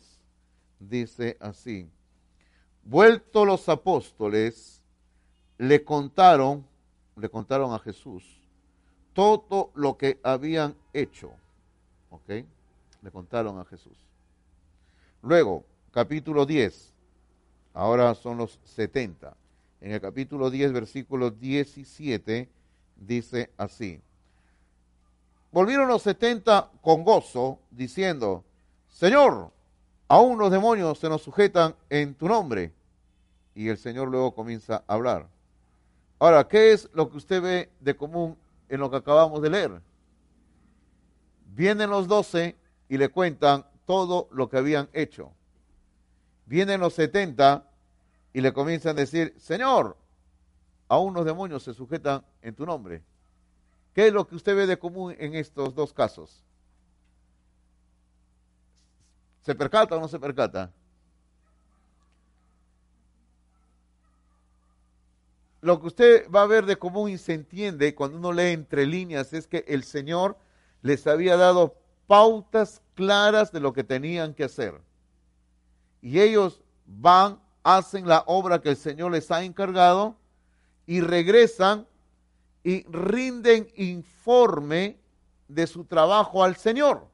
dice así, vuelto los apóstoles, le contaron, le contaron a Jesús todo lo que habían hecho, ¿ok? Le contaron a Jesús. Luego, capítulo 10, ahora son los 70. En el capítulo 10, versículo 17, dice así volvieron los setenta con gozo, diciendo, Señor, aún los demonios se nos sujetan en tu nombre. Y el Señor luego comienza a hablar. Ahora, ¿qué es lo que usted ve de común en lo que acabamos de leer? Vienen los doce y le cuentan todo lo que habían hecho. Vienen los setenta y le comienzan a decir, Señor, aún los demonios se sujetan en tu nombre. ¿Qué es lo que usted ve de común en estos dos casos? ¿Se percata o no se percata? Lo que usted va a ver de común y se entiende cuando uno lee entre líneas es que el Señor les había dado pautas claras de lo que tenían que hacer. Y ellos van, hacen la obra que el Señor les ha encargado y regresan y rinden informe de su trabajo al Señor.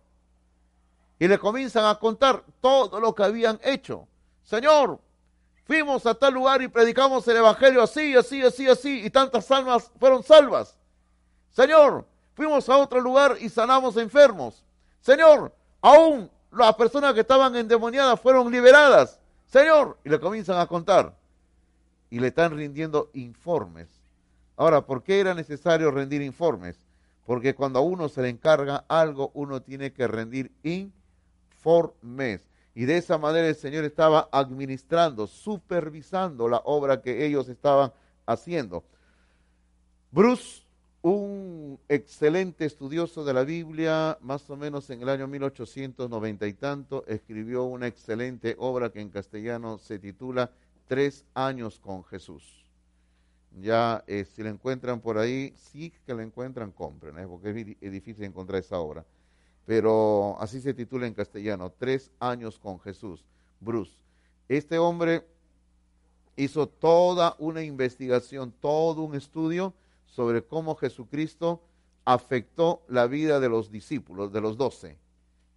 Y le comienzan a contar todo lo que habían hecho. Señor, fuimos a tal lugar y predicamos el Evangelio así, así, así, así, y tantas almas fueron salvas. Señor, fuimos a otro lugar y sanamos enfermos. Señor, aún las personas que estaban endemoniadas fueron liberadas. Señor, y le comienzan a contar. Y le están rindiendo informes Ahora, ¿por qué era necesario rendir informes? Porque cuando a uno se le encarga algo, uno tiene que rendir informes. Y de esa manera el Señor estaba administrando, supervisando la obra que ellos estaban haciendo. Bruce, un excelente estudioso de la Biblia, más o menos en el año 1890 y tanto, escribió una excelente obra que en castellano se titula Tres años con Jesús ya eh, si la encuentran por ahí, sí que la encuentran, compren, ¿eh? porque es, difícil encontrar esa obra. Pero así se titula en castellano, Tres años con Jesús, Bruce. Este hombre hizo toda una investigación, todo un estudio sobre cómo Jesucristo afectó la vida de los discípulos, de los doce,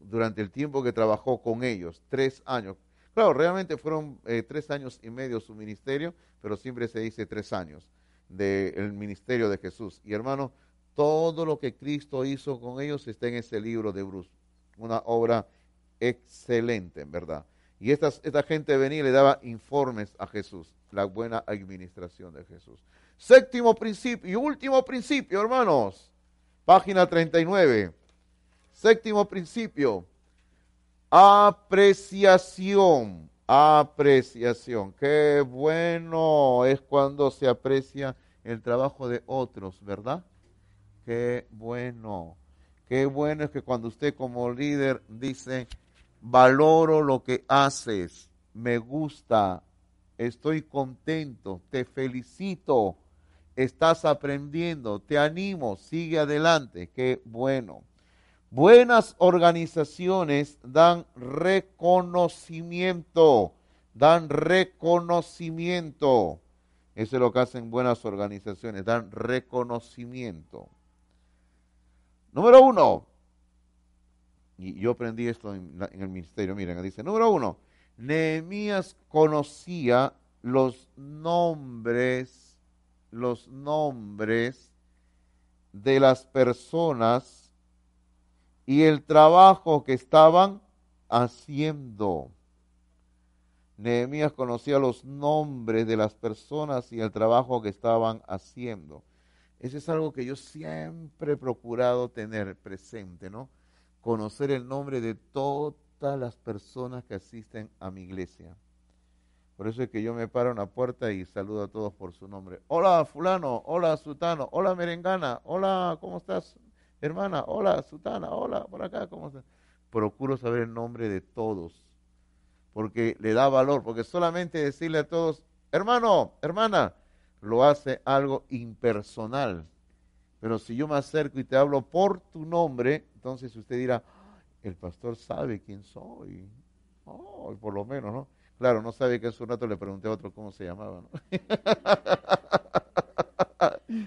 durante el tiempo que trabajó con ellos, tres años. Claro, realmente fueron eh, tres años y medio su ministerio, pero siempre se dice tres años del ministerio de Jesús. Y hermano, todo lo que Cristo hizo con ellos está en ese libro de Bruce. Una obra excelente, en verdad. Y esta, esta gente venía y le daba informes a Jesús, la buena administración de Jesús. Séptimo principio y último principio, hermanos. Página 39. Séptimo principio Apreciación, apreciación. Qué bueno es cuando se aprecia el trabajo de otros, ¿verdad? Qué bueno. Qué bueno es que cuando usted como líder dice, valoro lo que haces, me gusta, estoy contento, te felicito, estás aprendiendo, te animo, sigue adelante, qué bueno. Buenas organizaciones dan reconocimiento, dan reconocimiento. Eso es lo que hacen buenas organizaciones, dan reconocimiento. Número uno, y yo aprendí esto en, el ministerio, miren, dice, número uno, Nehemías conocía los nombres, los nombres de las personas y el trabajo que estaban haciendo. Nehemías conocía los nombres de las personas y el trabajo que estaban haciendo. Eso es algo que yo siempre he procurado tener presente, ¿no? Conocer el nombre de todas las personas que asisten a mi iglesia. Por eso es que yo me paro en la puerta y saludo a todos por su nombre. Hola fulano, hola sutano, hola merengana, hola, ¿cómo estás? hermana, hola, Sutana, hola, por acá, ¿cómo estás? Procuro saber el nombre de todos, porque le da valor, porque solamente decirle a todos, hermano, hermana, lo hace algo impersonal. Pero si yo me acerco y te hablo por tu nombre, entonces usted dirá, el pastor sabe quién soy. Oh, por lo menos, ¿no? Claro, no sabe que hace un rato le pregunté a otro cómo se llamaba, ¿no?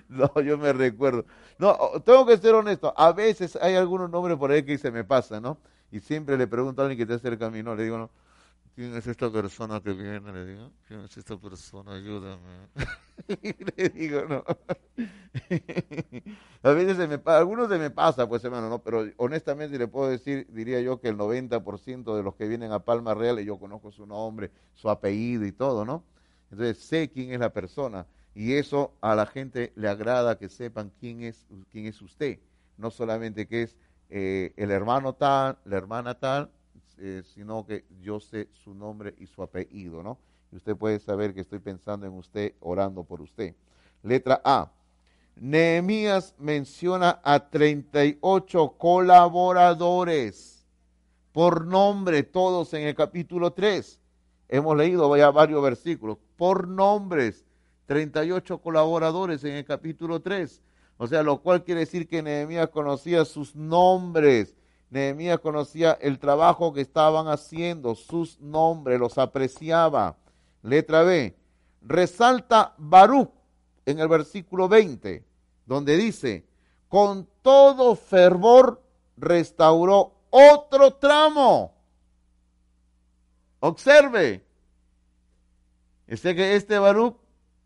No, yo me recuerdo. No, tengo que ser honesto. A veces hay algunos nombres por ahí que se me pasan, ¿no? Y siempre le pregunto a alguien que te acerca a ¿no? Le digo, no, ¿quién es esta persona que viene? Le digo, ¿quién es esta persona? Ayúdame. y le digo, no. a veces se me pasa, algunos se me pasa, pues hermano, ¿no? Pero honestamente le puedo decir, diría yo que el 90% de los que vienen a Palma Real, yo conozco su nombre, su apellido y todo, ¿no? Entonces sé quién es la persona. Y eso a la gente le agrada que sepan quién es, quién es usted. No solamente que es eh, el hermano tal, la hermana tal, eh, sino que yo sé su nombre y su apellido, ¿no? Y usted puede saber que estoy pensando en usted, orando por usted. Letra A. Nehemías menciona a 38 colaboradores por nombre, todos en el capítulo 3. Hemos leído ya varios versículos, por nombres 38 colaboradores en el capítulo 3. O sea, lo cual quiere decir que Nehemías conocía sus nombres. Nehemías conocía el trabajo que estaban haciendo, sus nombres, los apreciaba. Letra B. Resalta Baruch en el versículo 20, donde dice, con todo fervor restauró otro tramo. Observe. Dice que este Baruch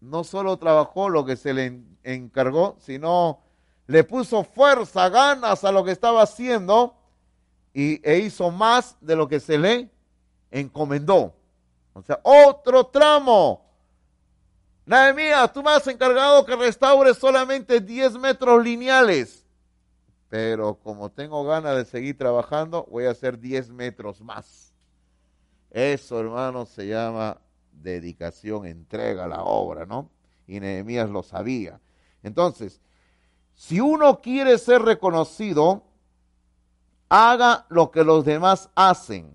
no solo trabajó lo que se le encargó, sino le puso fuerza, ganas a lo que estaba haciendo y, e hizo más de lo que se le encomendó. O sea, otro tramo. Nehemías, tú me has encargado que restaure solamente 10 metros lineales. Pero como tengo ganas de seguir trabajando, voy a hacer 10 metros más. Eso, hermano, se llama dedicación, entrega a la obra, ¿no? Y Nehemías lo sabía. Entonces, si uno quiere ser reconocido, haga lo que los demás hacen,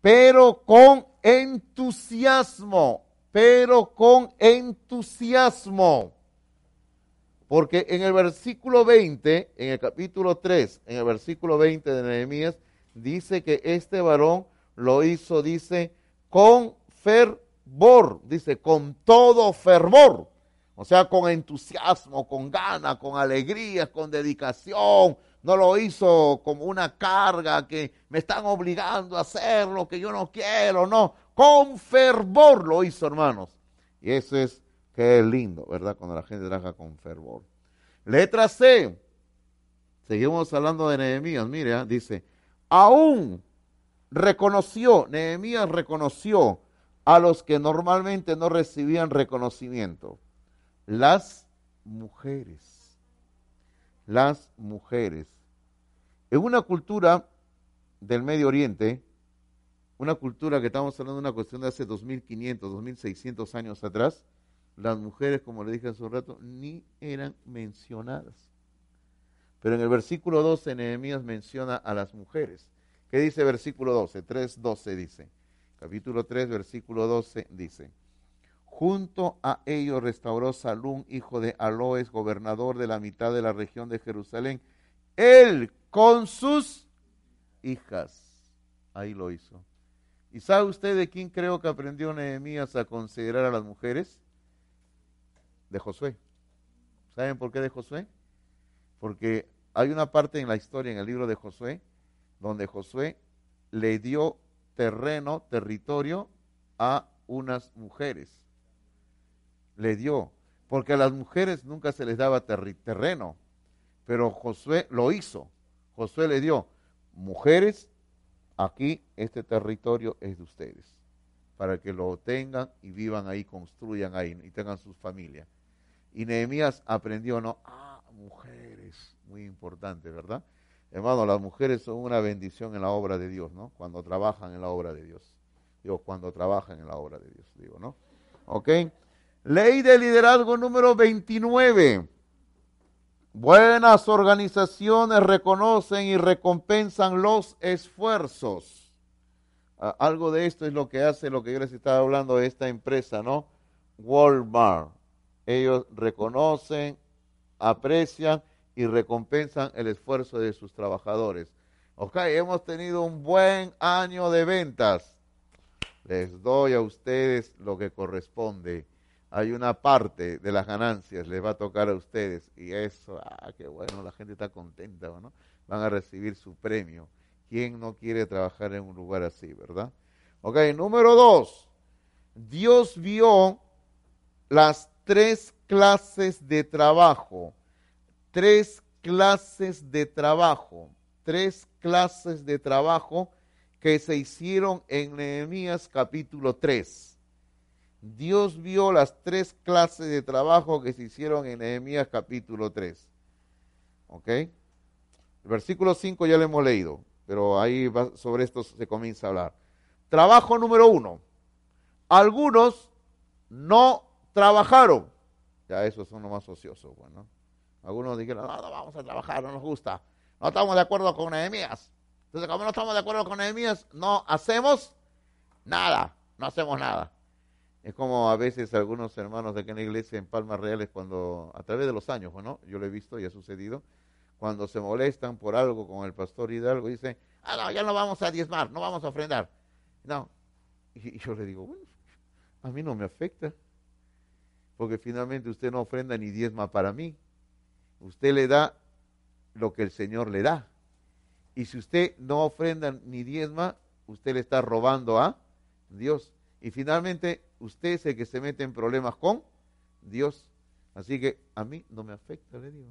pero con entusiasmo, pero con entusiasmo. Porque en el versículo 20, en el capítulo 3, en el versículo 20 de Nehemías, dice que este varón lo hizo, dice, con fer dice, con todo fervor, o sea, con entusiasmo, con ganas, con alegría, con dedicación. No lo hizo como una carga que me están obligando a hacer lo que yo no quiero, no. Con fervor lo hizo, hermanos. Y eso es que es lindo, ¿verdad? Cuando la gente trabaja con fervor. Letra C. Seguimos hablando de Nehemías. Mire, ¿eh? dice, aún reconoció, Nehemías reconoció a los que normalmente no recibían reconocimiento. Las mujeres. Las mujeres. En una cultura del Medio Oriente, una cultura que estamos hablando de una cuestión de hace 2500, 2600 años atrás, las mujeres, como le dije hace un rato, ni eran mencionadas. Pero en el versículo 12 Nehemías menciona a las mujeres. ¿Qué dice versículo 12? 3.12 dice. Capítulo 3, versículo 12 dice. Junto a ellos restauró Salún, hijo de Aloes, gobernador de la mitad de la región de Jerusalén, él con sus hijas. Ahí lo hizo. ¿Y sabe usted de quién creo que aprendió Nehemías a considerar a las mujeres? De Josué. ¿Saben por qué de Josué? Porque hay una parte en la historia, en el libro de Josué, donde Josué le dio terreno, territorio a unas mujeres le dio, porque a las mujeres nunca se les daba terreno, pero Josué lo hizo. Josué le dio, mujeres, aquí este territorio es de ustedes, para que lo tengan y vivan ahí, construyan ahí y tengan sus familias. Y Nehemías aprendió, no, ah, mujeres, muy importante, ¿verdad? Hermano, las mujeres son una bendición en la obra de Dios, ¿no? Cuando trabajan en la obra de Dios. Digo, cuando trabajan en la obra de Dios, digo, ¿no? ¿Ok? Ley de liderazgo número 29. Buenas organizaciones reconocen y recompensan los esfuerzos. Algo de esto es lo que hace lo que yo les estaba hablando de esta empresa, ¿no? Walmart. Ellos reconocen, aprecian y recompensan el esfuerzo de sus trabajadores. Ok, hemos tenido un buen año de ventas. Les doy a ustedes lo que corresponde hay una parte de las ganancias, les va a tocar a ustedes. Y eso, ah, qué bueno, la gente está contenta, ¿no? Van a recibir su premio. ¿Quién no quiere trabajar en un lugar así, verdad? Ok, número dos. Dios vio las tres clases de trabajo. Tres clases de trabajo. Tres clases de trabajo que se hicieron en Nehemías capítulo 3 Dios vio las tres clases de trabajo que se hicieron en Nehemías capítulo 3. ¿Ok? El versículo 5 ya lo hemos leído, pero ahí sobre esto se comienza a hablar. Trabajo número uno. Algunos no trabajaron. Ya esos son los más ociosos, bueno. Algunos dijeron, no, no vamos a trabajar, no nos gusta. No estamos de acuerdo con Nehemías. Entonces, como no estamos de acuerdo con Nehemías, no hacemos nada. No hacemos nada. Es como a veces algunos hermanos de aquí en la iglesia en Palmas Reales, cuando a través de los años, bueno, yo lo he visto y ha sucedido, cuando se molestan por algo con el pastor Hidalgo, dicen, ah, no, ya no vamos a diezmar, no vamos a ofrendar. No. Y, yo le digo, a mí no me afecta, porque finalmente usted no ofrenda ni diezma para mí. Usted le da lo que el Señor le da. Y si usted no ofrenda ni diezma, usted le está robando a Dios. Y finalmente usted es el que se mete en problemas con Dios. Así que a mí no me afecta, le digo.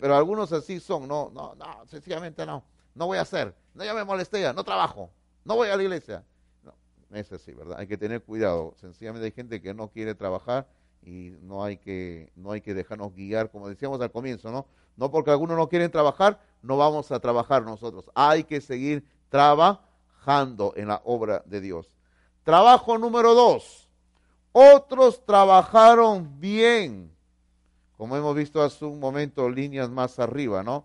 pero algunos así son, no, no, no, sencillamente no, no voy a hacer, no ya me molesté, ya, no trabajo, no voy a la iglesia. No, es así, ¿verdad? Hay que tener cuidado. Sencillamente hay gente que no quiere trabajar y no hay que, no hay que dejarnos guiar, como decíamos al comienzo, ¿no? No porque algunos no quieren trabajar, no vamos a trabajar nosotros. Hay que seguir trabajando en la obra de Dios. Trabajo número dos. Otros trabajaron bien. Como hemos visto hace un momento, líneas más arriba, ¿no?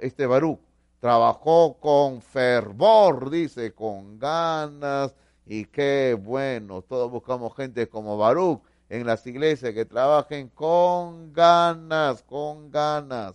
Este Baruch trabajó con fervor, dice, con ganas. Y qué bueno, todos buscamos gente como Baruch en las iglesias que trabajen con ganas, con ganas.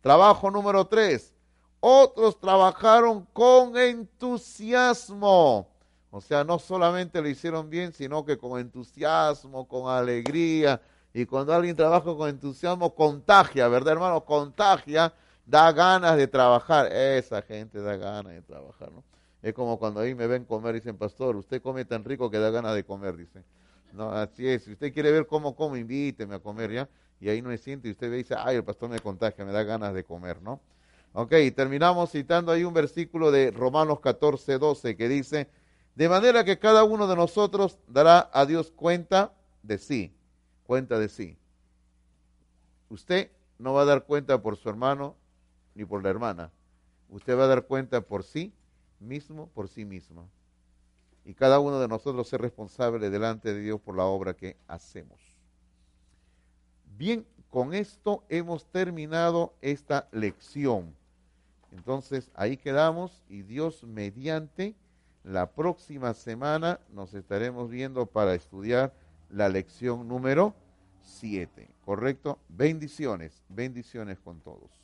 Trabajo número tres. Otros trabajaron con entusiasmo. O sea, no solamente lo hicieron bien, sino que con entusiasmo, con alegría. Y cuando alguien trabaja con entusiasmo, contagia, ¿verdad, hermano? Contagia, da ganas de trabajar. Esa gente da ganas de trabajar, ¿no? Es como cuando ahí me ven comer, dicen, pastor, usted come tan rico que da ganas de comer, dicen. No, así es. Si usted quiere ver cómo como, invíteme a comer, ¿ya? Y ahí no me siente y usted y dice, ay, el pastor me contagia, me da ganas de comer, ¿no? Ok, terminamos citando ahí un versículo de Romanos 14, 12 que dice, de manera que cada uno de nosotros dará a Dios cuenta de sí, cuenta de sí. Usted no va a dar cuenta por su hermano ni por la hermana. Usted va a dar cuenta por sí mismo, por sí misma. y cada uno de nosotros es responsable delante de Dios por la obra que hacemos. Bien, con esto hemos terminado esta lección. Entonces ahí quedamos y Dios mediante la próxima semana nos estaremos viendo para estudiar la lección número 7. ¿Correcto? Bendiciones, bendiciones con todos.